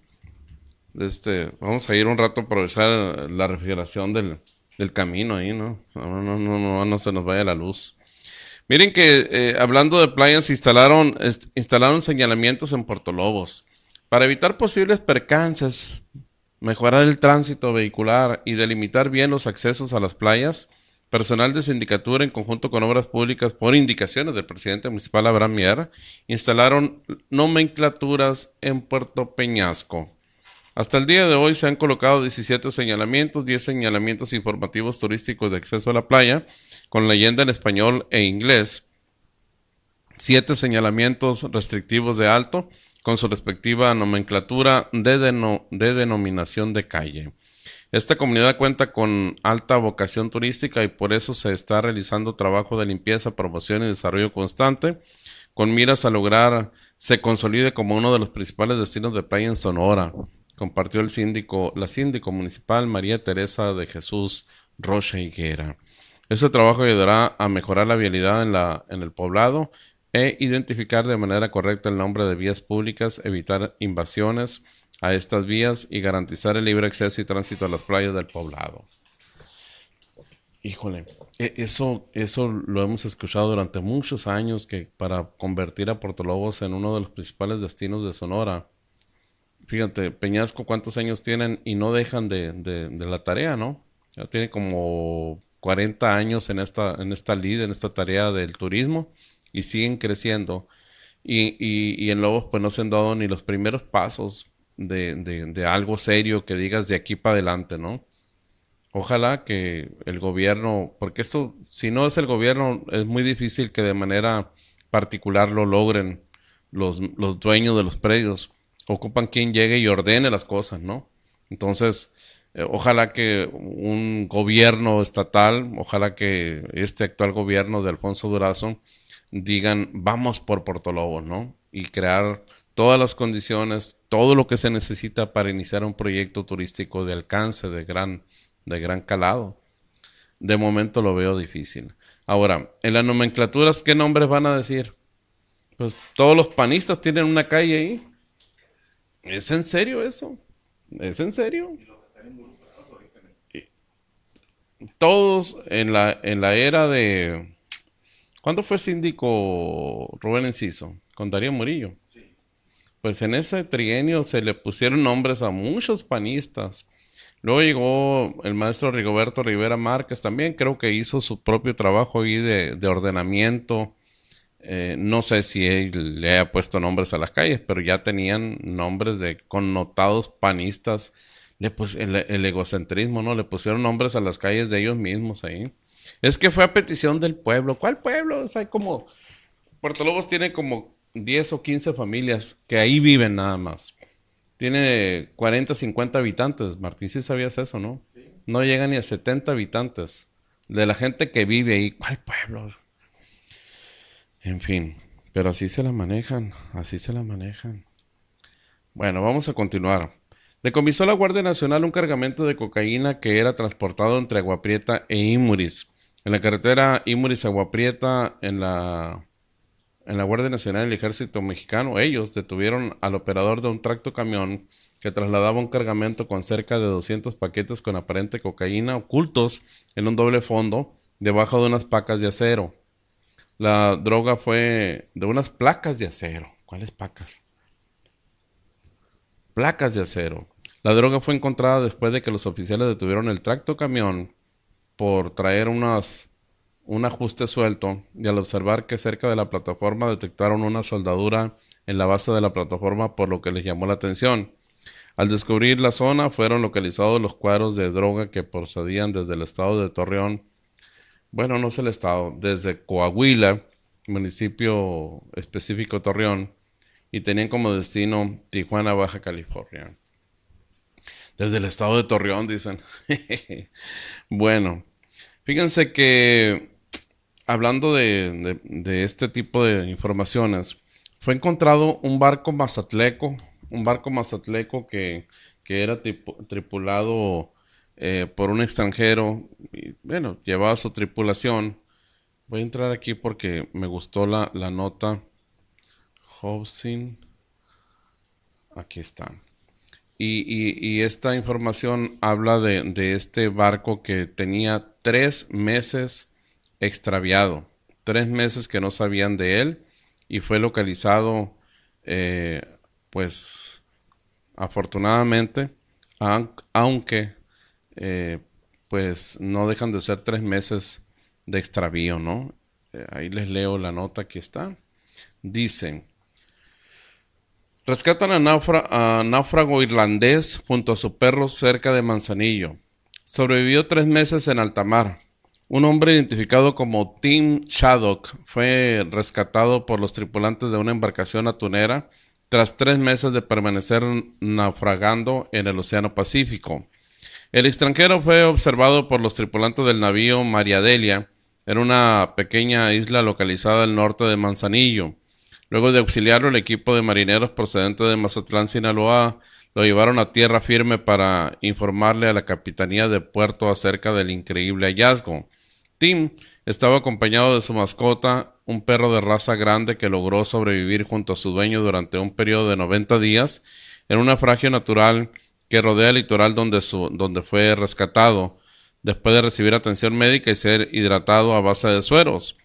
este, vamos a ir un rato a aprovechar la refrigeración del, camino ahí, ¿no? No, no, no, no, no se nos vaya la luz. Miren que eh, hablando de playas, instalaron, instalaron señalamientos en Puerto Lobos para evitar posibles percances, mejorar el tránsito vehicular y delimitar bien los accesos a las playas. Personal de sindicatura, en conjunto con obras públicas, por indicaciones del presidente municipal Abraham Mier, instalaron nomenclaturas en Puerto Peñasco. Hasta el día de hoy se han colocado 17 señalamientos, 10 señalamientos informativos turísticos de acceso a la playa, con leyenda en español e inglés, 7 señalamientos restrictivos de alto, con su respectiva nomenclatura de, de denominación de calle. Esta comunidad cuenta con alta vocación turística y por eso se está realizando trabajo de limpieza, promoción y desarrollo constante, con miras a lograr se consolide como uno de los principales destinos de playa en Sonora. Compartió el síndico, la síndico municipal María Teresa de Jesús Rocha Higuera. Este trabajo ayudará a mejorar la vialidad en, en el poblado e identificar de manera correcta el nombre de vías públicas, evitar invasiones, a estas vías y garantizar el libre acceso y tránsito a las playas del poblado. Híjole, e, eso, eso lo hemos escuchado durante muchos años, que para convertir a Puerto Lobos en uno de los principales destinos de Sonora, fíjate, Peñasco cuántos años tienen y no dejan de, de, la tarea, ¿no? Ya tiene como 40 años en esta, en esta lead, en esta tarea del turismo y siguen creciendo. Y, y, y en Lobos pues no se han dado ni los primeros pasos de, de, de algo serio que digas de aquí para adelante, ¿no? Ojalá que el gobierno, porque esto, si no es el gobierno, es muy difícil que de manera particular lo logren los, los dueños de los predios. Ocupan quien llegue y ordene las cosas, ¿no? Entonces, eh, ojalá que un gobierno estatal, ojalá que este actual gobierno de Alfonso Durazo digan, vamos por Portolobo, ¿no? Y crear todas las condiciones, todo lo que se necesita para iniciar un proyecto turístico de alcance, de gran de gran calado. De momento lo veo difícil. Ahora, en las nomenclaturas, ¿qué nombres van a decir? Pues todos los panistas tienen una calle ahí. ¿Es en serio eso? ¿Es en serio? Todos en la, en la era de... ¿Cuándo fue síndico Rubén Enciso? Con Darío Murillo. Pues en ese trienio se le pusieron nombres a muchos panistas Luego llegó el maestro Rigoberto Rivera Márquez también, creo que hizo su propio trabajo ahí de, ordenamiento. Eh, no sé si él le haya puesto nombres a las calles, pero ya tenían nombres de connotados panistas. Le el, egocentrismo, ¿no? Le pusieron nombres a las calles de ellos mismos ahí. Es que fue a petición del pueblo. ¿Cuál pueblo? O sea, como. Puerto Lobos tiene como 10 o 15 familias que ahí viven nada más. Tiene 40, 50 habitantes. Martín, si sabías eso, ¿no? No llega ni a 70 habitantes. De la gente que vive ahí. ¿Cuál pueblo? En fin, pero así se la manejan, así se la manejan. Bueno, vamos a continuar. Decomisó la Guardia Nacional un cargamento de cocaína que era transportado entre Aguaprieta e Imuris. En la carretera Imuris-Aguaprieta, en la en la Guardia Nacional y el Ejército Mexicano, ellos detuvieron al operador de un tracto camión que trasladaba un cargamento con cerca de 200 paquetes con aparente cocaína ocultos en un doble fondo debajo de unas placas de acero. La droga fue de unas placas de acero. ¿Cuáles placas? Placas de acero. La droga fue encontrada después de que los oficiales detuvieron el tracto camión por traer unas un ajuste suelto y al observar que cerca de la plataforma detectaron una soldadura en la base de la plataforma por lo que les llamó la atención. Al descubrir la zona fueron localizados los cuadros de droga que procedían desde el estado de Torreón, bueno, no es el estado, desde Coahuila, municipio específico Torreón, y tenían como destino Tijuana, Baja California. Desde el estado de Torreón, dicen. [laughs] bueno, fíjense que hablando de, este tipo de informaciones, fue encontrado un barco mazatleco, un barco mazatleco que, que era tripulado eh, por un extranjero, y bueno, llevaba su tripulación. Voy a entrar aquí porque me gustó la, la nota. Housing. Aquí está. Y, y, esta información habla de, de, este barco que tenía tres meses extraviado. Tres meses que no sabían de él y fue localizado, eh, pues, afortunadamente, aunque, eh, pues, no dejan de ser tres meses de extravío, ¿no? Eh, ahí les leo la nota que está. Dicen, rescatan a, a náufrago irlandés junto a su perro cerca de Manzanillo. Sobrevivió tres meses en alta mar un hombre identificado como Tim Shaddock fue rescatado por los tripulantes de una embarcación atunera tras tres meses de permanecer naufragando en el Océano Pacífico. El extranjero fue observado por los tripulantes del navío María Delia en una pequeña isla localizada al norte de Manzanillo. Luego de auxiliarlo, el equipo de marineros procedente de Mazatlán, Sinaloa, lo llevaron a tierra firme para informarle a la capitanía de puerto acerca del increíble hallazgo. Tim estaba acompañado de su mascota, un perro de raza grande que logró sobrevivir junto a su dueño durante un periodo de 90 días en un naufragio natural que rodea el litoral donde, fue rescatado. después de recibir atención médica y ser hidratado a base de sueros.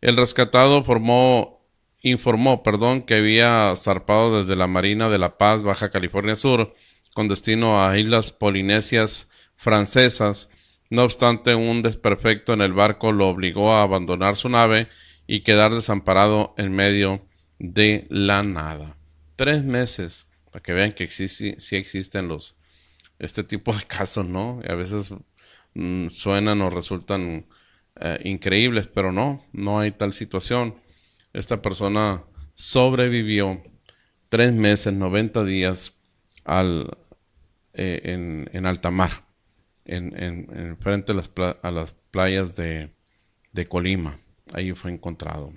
El rescatado formó, informó perdón, que había zarpado desde la Marina de La Paz, Baja California Sur, con destino a islas polinesias francesas. No obstante, un desperfecto en el barco lo obligó a abandonar su nave y quedar desamparado en medio de la nada. Tres meses, para que vean que sí, existen los este tipo de [laughs] casos, ¿no? Y a veces mm, suenan o resultan eh, increíbles, pero no, no hay tal situación. Esta persona sobrevivió tres meses, 90 días al, eh, en, en, alta mar, en, en, frente a las, playas de, de Colima. Ahí fue encontrado.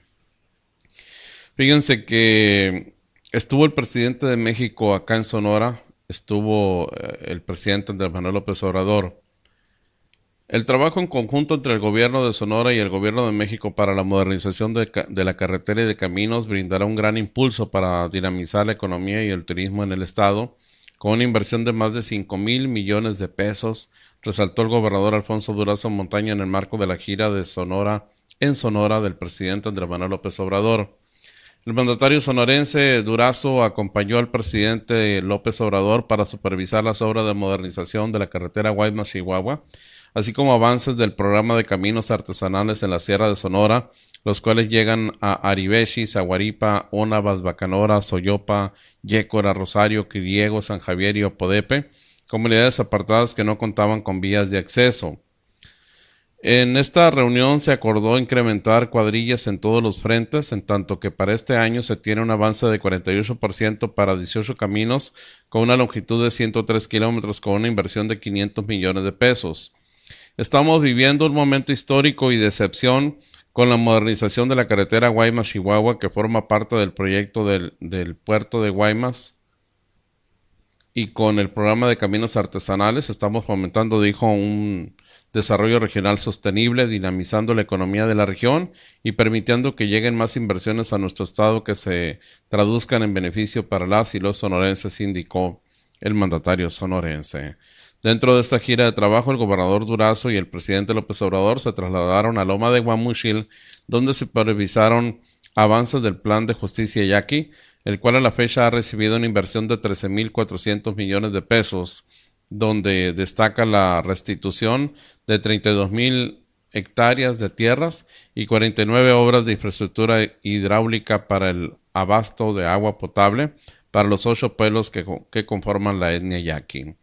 Fíjense que estuvo el presidente de México acá en Sonora, estuvo eh, el presidente Andrés Manuel López Obrador. El trabajo en conjunto entre el gobierno de Sonora y el gobierno de México para la modernización de, de, la carretera y de caminos brindará un gran impulso para dinamizar la economía y el turismo en el estado, con una inversión de más de 5 mil millones de pesos, resaltó el gobernador Alfonso Durazo Montaña en el marco de la gira de Sonora en Sonora del presidente Andrés Manuel López Obrador. El mandatario sonorense Durazo acompañó al presidente López Obrador para supervisar las obras de modernización de la carretera Guaymas-Chihuahua, así como avances del programa de caminos artesanales en la Sierra de Sonora, los cuales llegan a Aribeshi, Zaguaripa, Onabas, Bacanora, Soyopa, Yécora, Rosario, Quiriego, San Javier y Opodepe, comunidades apartadas que no contaban con vías de acceso. En esta reunión se acordó incrementar cuadrillas en todos los frentes, en tanto que para este año se tiene un avance de 48% para 18 caminos con una longitud de 103 kilómetros con una inversión de 500 millones de pesos. Estamos viviendo un momento histórico y de excepción con la modernización de la carretera Guaymas-Chihuahua que forma parte del proyecto del, del puerto de Guaymas y con el programa de caminos artesanales estamos fomentando, dijo un desarrollo regional sostenible, dinamizando la economía de la región y permitiendo que lleguen más inversiones a nuestro estado que se traduzcan en beneficio para las y los sonorenses, indicó el mandatario sonorense. Dentro de esta gira de trabajo, el gobernador Durazo y el presidente López Obrador se trasladaron a Loma de Guamuchil, donde supervisaron avances del plan de justicia yaqui, el cual a la fecha ha recibido una inversión de 13.400 millones de pesos donde destaca la restitución de 32 mil hectáreas de tierras y 49 obras de infraestructura hidráulica para el abasto de agua potable para los ocho pueblos que, que conforman la etnia yaqui.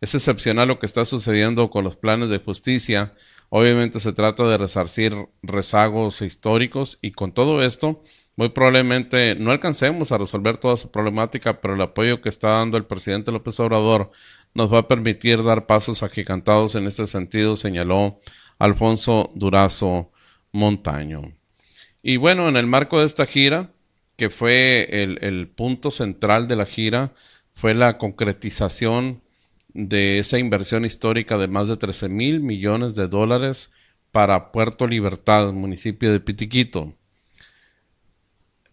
Es excepcional lo que está sucediendo con los planes de justicia. Obviamente se trata de resarcir rezagos históricos y con todo esto muy probablemente no alcancemos a resolver toda su problemática, pero el apoyo que está dando el presidente López Obrador nos va a permitir dar pasos agigantados en este sentido, señaló Alfonso Durazo Montaño. Y bueno, en el marco de esta gira, que fue el, el punto central de la gira, fue la concretización de esa inversión histórica de más de 13 mil millones de dólares para Puerto Libertad, municipio de Pitiquito.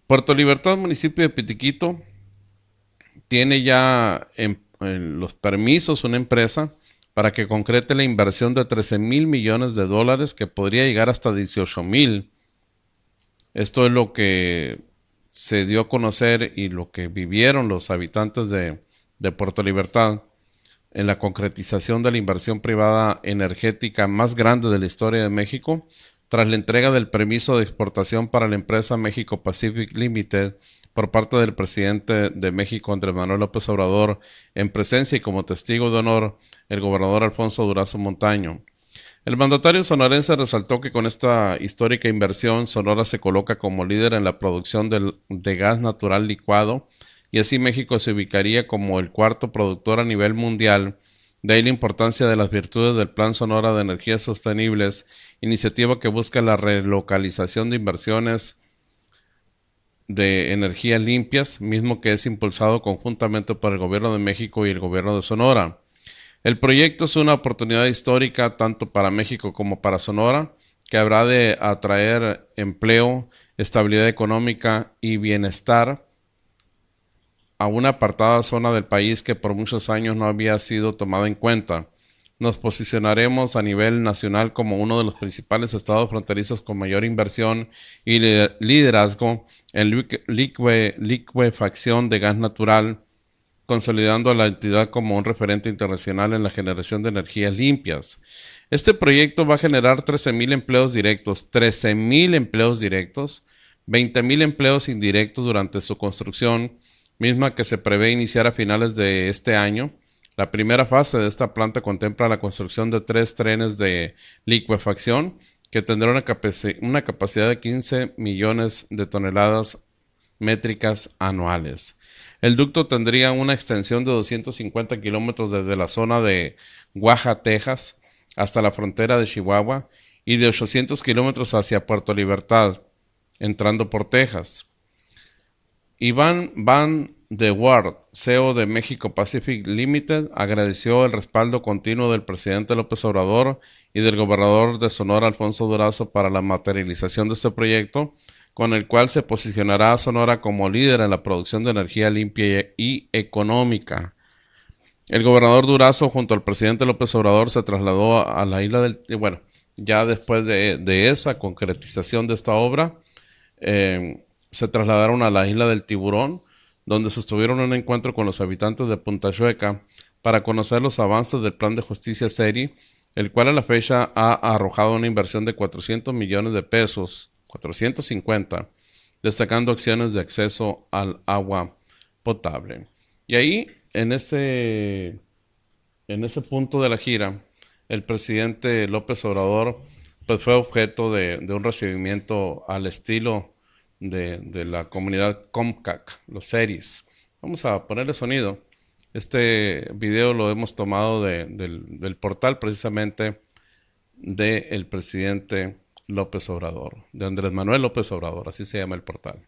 Puerto Libertad, municipio de Pitiquito, tiene ya en, los permisos una empresa para que concrete la inversión de 13 mil millones de dólares que podría llegar hasta 18 mil. Esto es lo que se dio a conocer y lo que vivieron los habitantes de, de Puerto Libertad en la concretización de la inversión privada energética más grande de la historia de México tras la entrega del permiso de exportación para la empresa México Pacific Limited por parte del presidente de México, Andrés Manuel López Obrador, en presencia y como testigo de honor, el gobernador Alfonso Durazo Montaño. El mandatario sonorense resaltó que con esta histórica inversión, Sonora se coloca como líder en la producción de gas natural licuado y así México se ubicaría como el cuarto productor a nivel mundial de ahí la importancia de las virtudes del Plan Sonora de Energías Sostenibles, iniciativa que busca la relocalización de inversiones de energías limpias, mismo que es impulsado conjuntamente por el Gobierno de México y el Gobierno de Sonora. El proyecto es una oportunidad histórica tanto para México como para Sonora, que habrá de atraer empleo, estabilidad económica y bienestar a una apartada zona del país que por muchos años no había sido tomada en cuenta. nos posicionaremos a nivel nacional como uno de los principales estados fronterizos con mayor inversión y liderazgo en liquefacción de gas natural, consolidando a la entidad como un referente internacional en la generación de energías limpias. Este proyecto va a generar 13.000 empleos directos, 13.000 empleos directos, 20.000 empleos indirectos durante su construcción, misma que se prevé iniciar a finales de este año. La primera fase de esta planta contempla la construcción de tres trenes de liquefacción que tendrán una, una capacidad de 15 millones de toneladas métricas anuales. El ducto tendría una extensión de 250 kilómetros desde la zona de Guaja, Texas, hasta la frontera de Chihuahua y de 800 kilómetros hacia Puerto Libertad, entrando por Texas. Iván Van de Ward, CEO de México Pacific Limited, agradeció el respaldo continuo del presidente López Obrador y del gobernador de Sonora Alfonso Durazo para la materialización de este proyecto, con el cual se posicionará a Sonora como líder en la producción de energía limpia y económica. El gobernador Durazo junto al presidente López Obrador se trasladó a la isla del... Bueno, ya después de, esa concretización de esta obra, eh, se trasladaron a la isla del Tiburón, donde sostuvieron un encuentro con los habitantes de Punta Chueca para conocer los avances del plan de justicia SERI, el cual a la fecha ha arrojado una inversión de 400 millones de pesos, 450, destacando acciones de acceso al agua potable. Y ahí, en ese, en ese punto de la gira, el presidente López Obrador pues, fue objeto de, de un recibimiento al estilo de, la comunidad Comcac, los series. Vamos a ponerle sonido. Este video lo hemos tomado del, portal precisamente del presidente López Obrador, de Andrés Manuel López Obrador, así se llama el portal.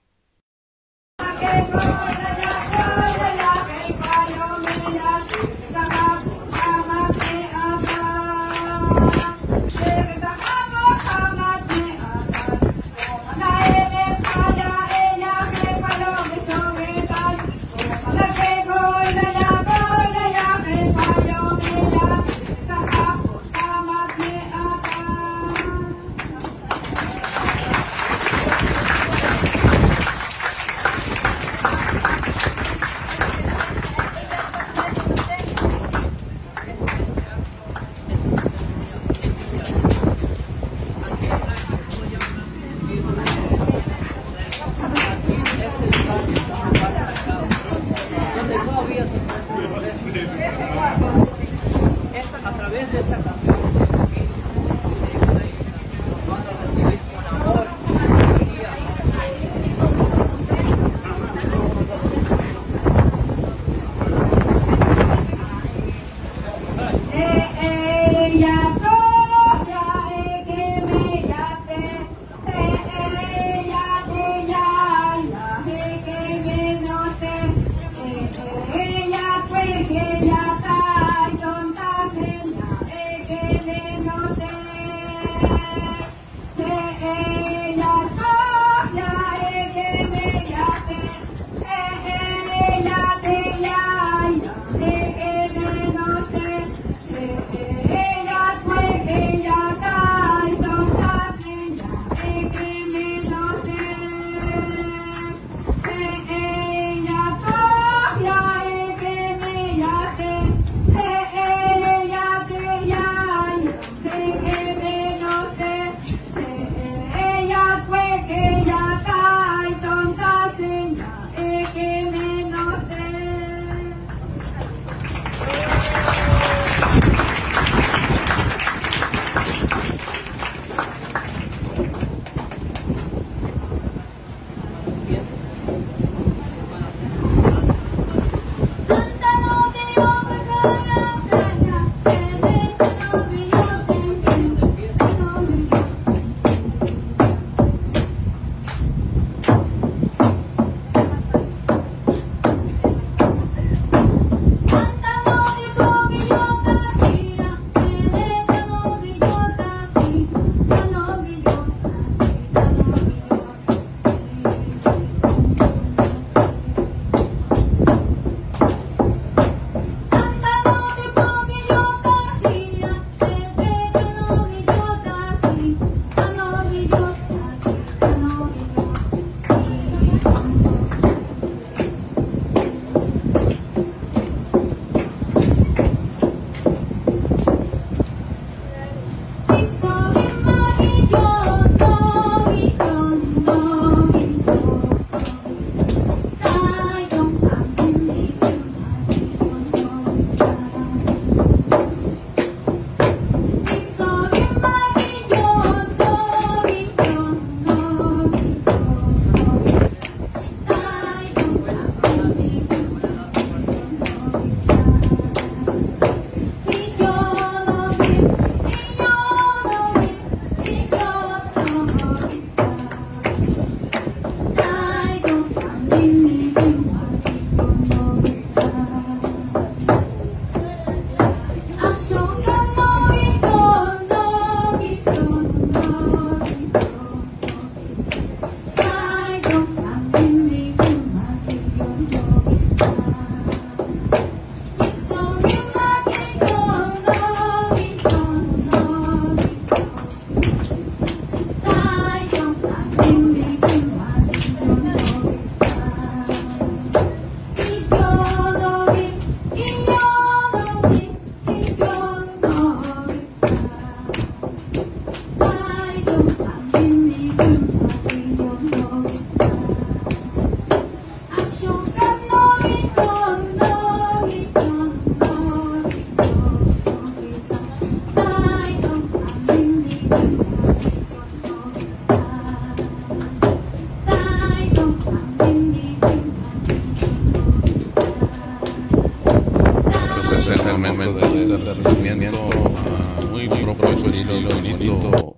Muy propio estilo bonito,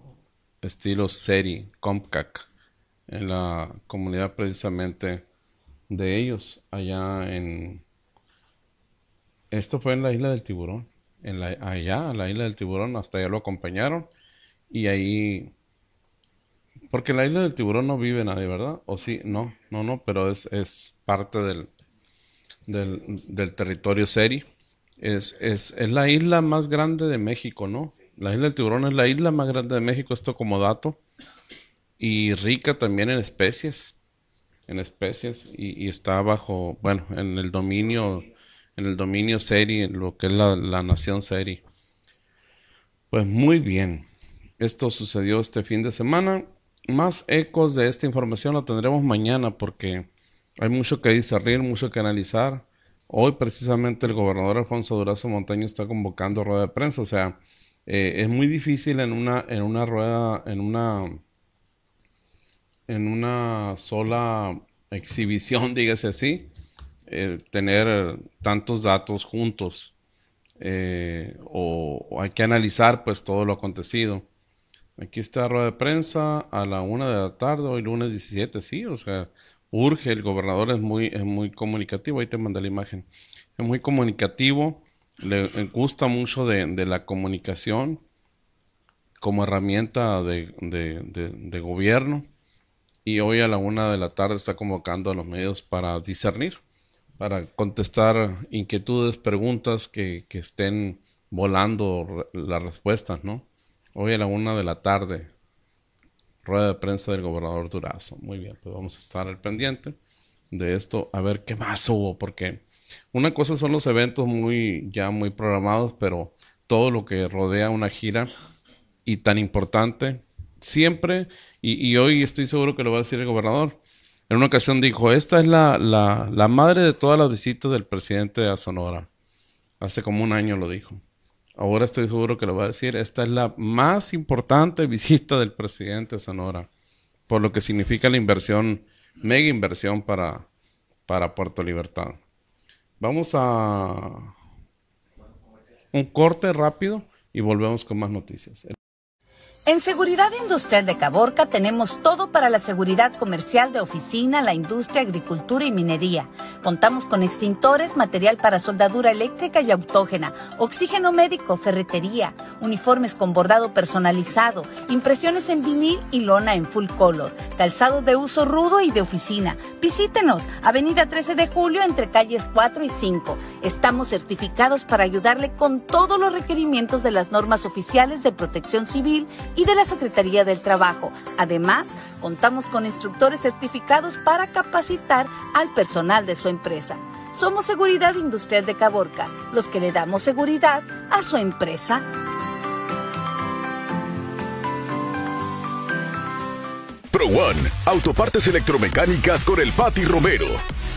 estilo seri, Comcac, en la comunidad precisamente de ellos, allá en... Esto fue en la isla del tiburón, en la, allá, en la isla del tiburón, hasta allá lo acompañaron y ahí... Porque en la isla del tiburón no vive nadie, ¿verdad? ¿O sí? No, no, no, pero es, es parte del, del, territorio Seri. Es, es, es, la isla más grande de México, ¿no? La isla del tiburón es la isla más grande de México, esto como dato. Y rica también en especies. En especies. Y, está bajo, bueno, en el dominio, en el dominio Seri, en lo que es la, la nación Seri. Pues muy bien. Esto sucedió este fin de semana. Más ecos de esta información la tendremos mañana porque hay mucho que discernir, mucho que analizar. Hoy precisamente el gobernador Alfonso Durazo Montaño está convocando rueda de prensa. O sea, eh, es muy difícil en una, en una rueda, en una, en una sola exhibición, [laughs] dígase así, eh, tener tantos datos juntos. Eh, o, hay que analizar pues todo lo acontecido. Aquí está rueda de prensa a la una de la tarde, hoy lunes 17, sí, o sea, urge, el gobernador es muy, es muy comunicativo, ahí te mandé la imagen, es muy comunicativo, le, gusta mucho de, la comunicación como herramienta de, de, gobierno y hoy a la una de la tarde está convocando a los medios para discernir, para contestar inquietudes, preguntas que, que estén volando las respuestas, ¿no? Hoy a la una de la tarde rueda de prensa del gobernador Durazo. Muy bien, pues vamos a estar al pendiente de esto, a ver qué más hubo, porque una cosa son los eventos muy ya muy programados, pero todo lo que rodea una gira y tan importante, siempre, y, hoy estoy seguro que lo va a decir el gobernador, en una ocasión dijo, esta es la, la, la madre de todas las visitas del presidente a Sonora. Hace como un año lo dijo ahora estoy seguro que lo va a decir, esta es la más importante [laughs] visita del presidente Sonora, por lo que significa la inversión, mega inversión para, para Puerto Libertad. Vamos a un corte rápido y volvemos con más noticias. En Seguridad Industrial de Caborca tenemos todo para la seguridad comercial de oficina, la industria, agricultura y minería. Contamos con extintores, material para soldadura eléctrica y autógena, oxígeno médico, ferretería, uniformes con bordado personalizado, impresiones en vinil y lona en full color, calzado de uso rudo y de oficina. Visítenos, Avenida 13 de Julio entre calles 4 y 5. Estamos certificados para ayudarle con todos los requerimientos de las normas oficiales de protección civil y de la Secretaría del Trabajo. Además, contamos con instructores certificados para capacitar al personal de su empresa. Somos Seguridad Industrial de Caborca, los que le damos seguridad a su empresa. Pro One, autopartes electromecánicas con el Pati Romero.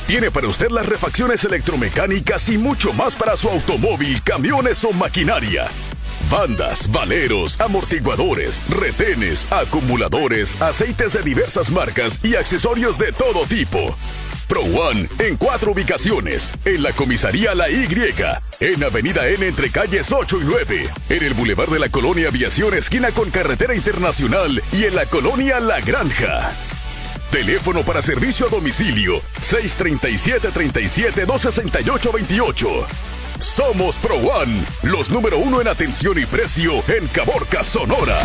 Tiene para usted las refacciones electromecánicas y mucho más para su automóvil, camiones o maquinaria. Bandas, valeros, amortiguadores, retenes, acumuladores, aceites de diversas marcas y accesorios de todo tipo. Pro One en cuatro ubicaciones. En la comisaría La Y, en Avenida N entre calles 8 y 9, en el Boulevard de la Colonia Aviación esquina con Carretera Internacional y en la Colonia La Granja. Teléfono para servicio a domicilio 637 37 268 28. Somos Pro One, los número uno en atención y precio en Caborca, Sonora.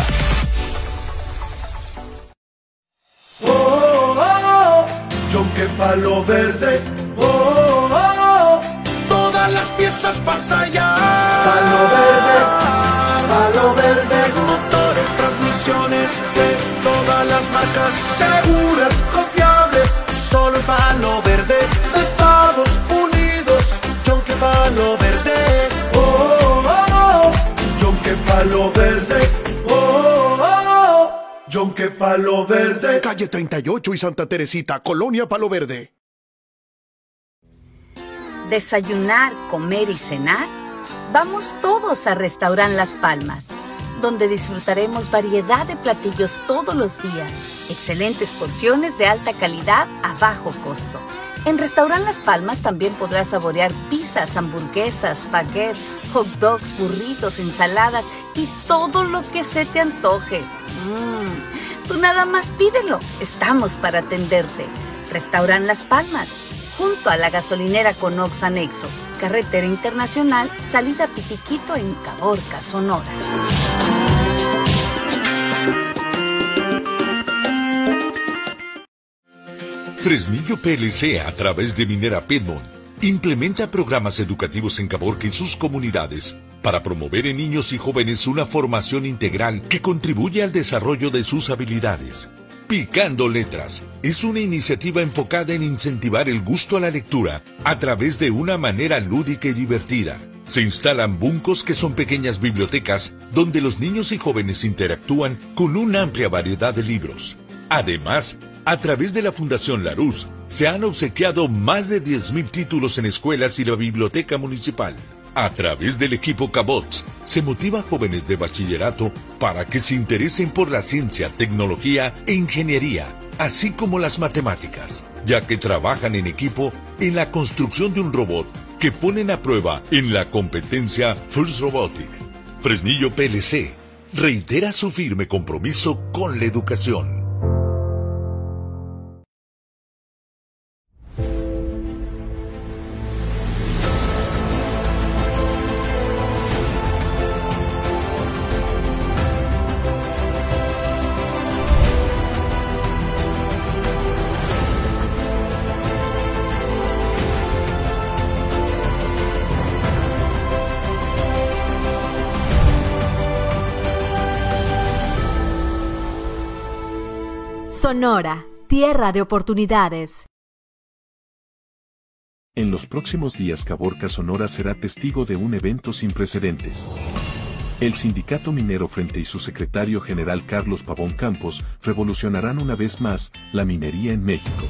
Oh, oh, oh, Yonke Palo Verde. Oh, oh, oh, todas las piezas pasan ya. Palo Verde, Palo Verde. Motores, transmisiones de todas las marcas. Seguras, confiables, solo Palo Verde. Que palo verde. Calle 38 y Santa Teresita, Colonia Palo Verde. Desayunar, comer y cenar. Vamos todos a Restaurant Las Palmas donde disfrutaremos variedad de platillos todos los días, excelentes porciones de alta calidad a bajo costo. En Restaurant Las Palmas también podrás saborear pizzas, hamburguesas, baguette, hot dogs, burritos, ensaladas y todo lo que se te antoje. Mmm, tú nada más pídelo, estamos para atenderte. Restaurant Las Palmas, junto a la gasolinera Conox Anexo, carretera internacional, salida Pitiquito en Caborca, Sonora. Fresnillo PLC a través de Minera Piedmont implementa programas educativos en Caborca y sus comunidades para promover en niños y jóvenes una formación integral que contribuye al desarrollo de sus habilidades. Picando Letras es una iniciativa enfocada en incentivar el gusto a la lectura a través de una manera lúdica y divertida. Se instalan buncos que son pequeñas bibliotecas donde los niños y jóvenes interactúan con una amplia variedad de libros. Además, a través de la Fundación Larus, se han obsequiado más de 10.000 títulos en escuelas y la biblioteca municipal. A través del equipo Cabots, se motiva a jóvenes de bachillerato para que se interesen por la ciencia, tecnología e ingeniería, así como las matemáticas, ya que trabajan en equipo en la construcción de un robot que ponen a prueba en la competencia First Robotic. Fresnillo PLC reitera su firme compromiso con la educación. Sonora, tierra de oportunidades. En los próximos días Caborca Sonora será testigo de un evento sin precedentes. El sindicato minero frente y su secretario general Carlos Pavón Campos revolucionarán una vez más la minería en México,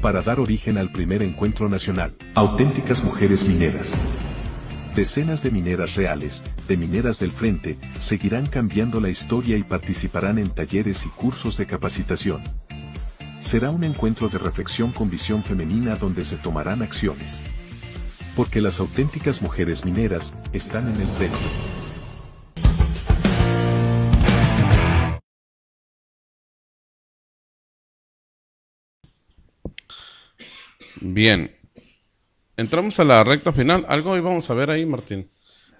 para dar origen al primer encuentro nacional, Auténticas Mujeres Mineras. Decenas de mineras reales, de mineras del frente, seguirán cambiando la historia y participarán en talleres y cursos de capacitación. Será un encuentro de reflexión con visión femenina donde se tomarán acciones. Porque las auténticas mujeres mineras están en el frente. Bien. Entramos a la recta final. Algo íbamos a ver ahí, Martín.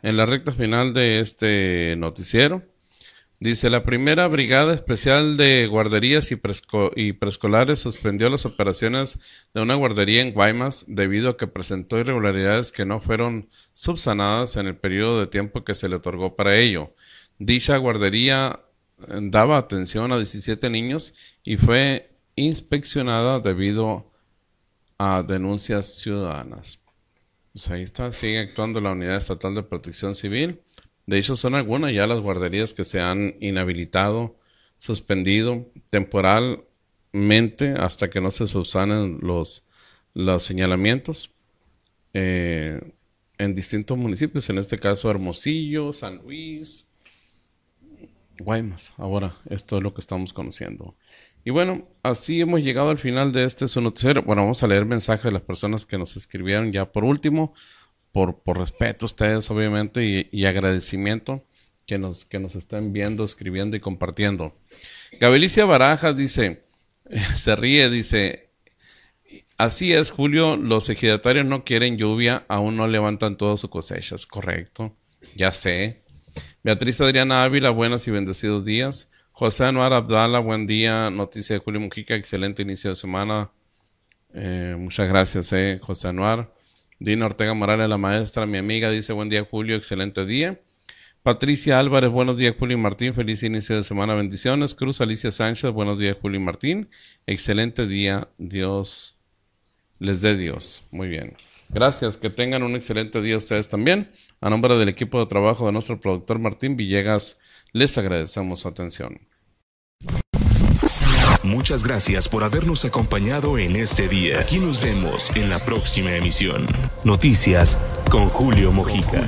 En la recta final de este noticiero. Dice, la primera Brigada Especial de Guarderías y, Preescolares suspendió las operaciones de una guardería en Guaymas debido a que presentó irregularidades que no fueron subsanadas en el periodo de tiempo que se le otorgó para ello. Dicha guardería eh, daba atención a 17 niños y fue inspeccionada debido a denuncias ciudadanas. Pues ahí está, sigue actuando la Unidad Estatal de Protección Civil de hecho, son algunas ya las guarderías que se han inhabilitado, suspendido temporalmente hasta que no se subsanen los, los señalamientos eh, en distintos municipios, en este caso Hermosillo, San Luis, Guaymas. Ahora, esto es lo que estamos conociendo. Y bueno, así hemos llegado al final de este su noticiero. Bueno, vamos a leer mensajes de las personas que nos escribieron ya por último por, por respeto a ustedes, obviamente, y, agradecimiento que nos, que nos estén viendo, escribiendo y compartiendo. Gabelicia Barajas dice, [laughs] se ríe, dice, así es, Julio, los ejidatarios no quieren lluvia, aún no levantan todas sus cosechas, correcto, ya sé. Beatriz Adriana Ávila, buenos y bendecidos días. José Anuar Abdala, buen día. Noticia de Julio Mujica, excelente inicio de semana. Eh, muchas gracias, eh, José Anuar. Dina Ortega Morales, la maestra, mi amiga, dice buen día Julio, excelente día. Patricia Álvarez, buenos días Julio y Martín, feliz inicio de semana, bendiciones. Cruz Alicia Sánchez, buenos días Julio y Martín, excelente día, Dios les dé Dios. Muy bien. Gracias, que tengan un excelente día ustedes también. A nombre del equipo de trabajo de nuestro productor Martín Villegas, les agradecemos su atención. Muchas gracias por habernos acompañado en este día. Aquí nos vemos en la próxima emisión. Noticias con Julio Mojica.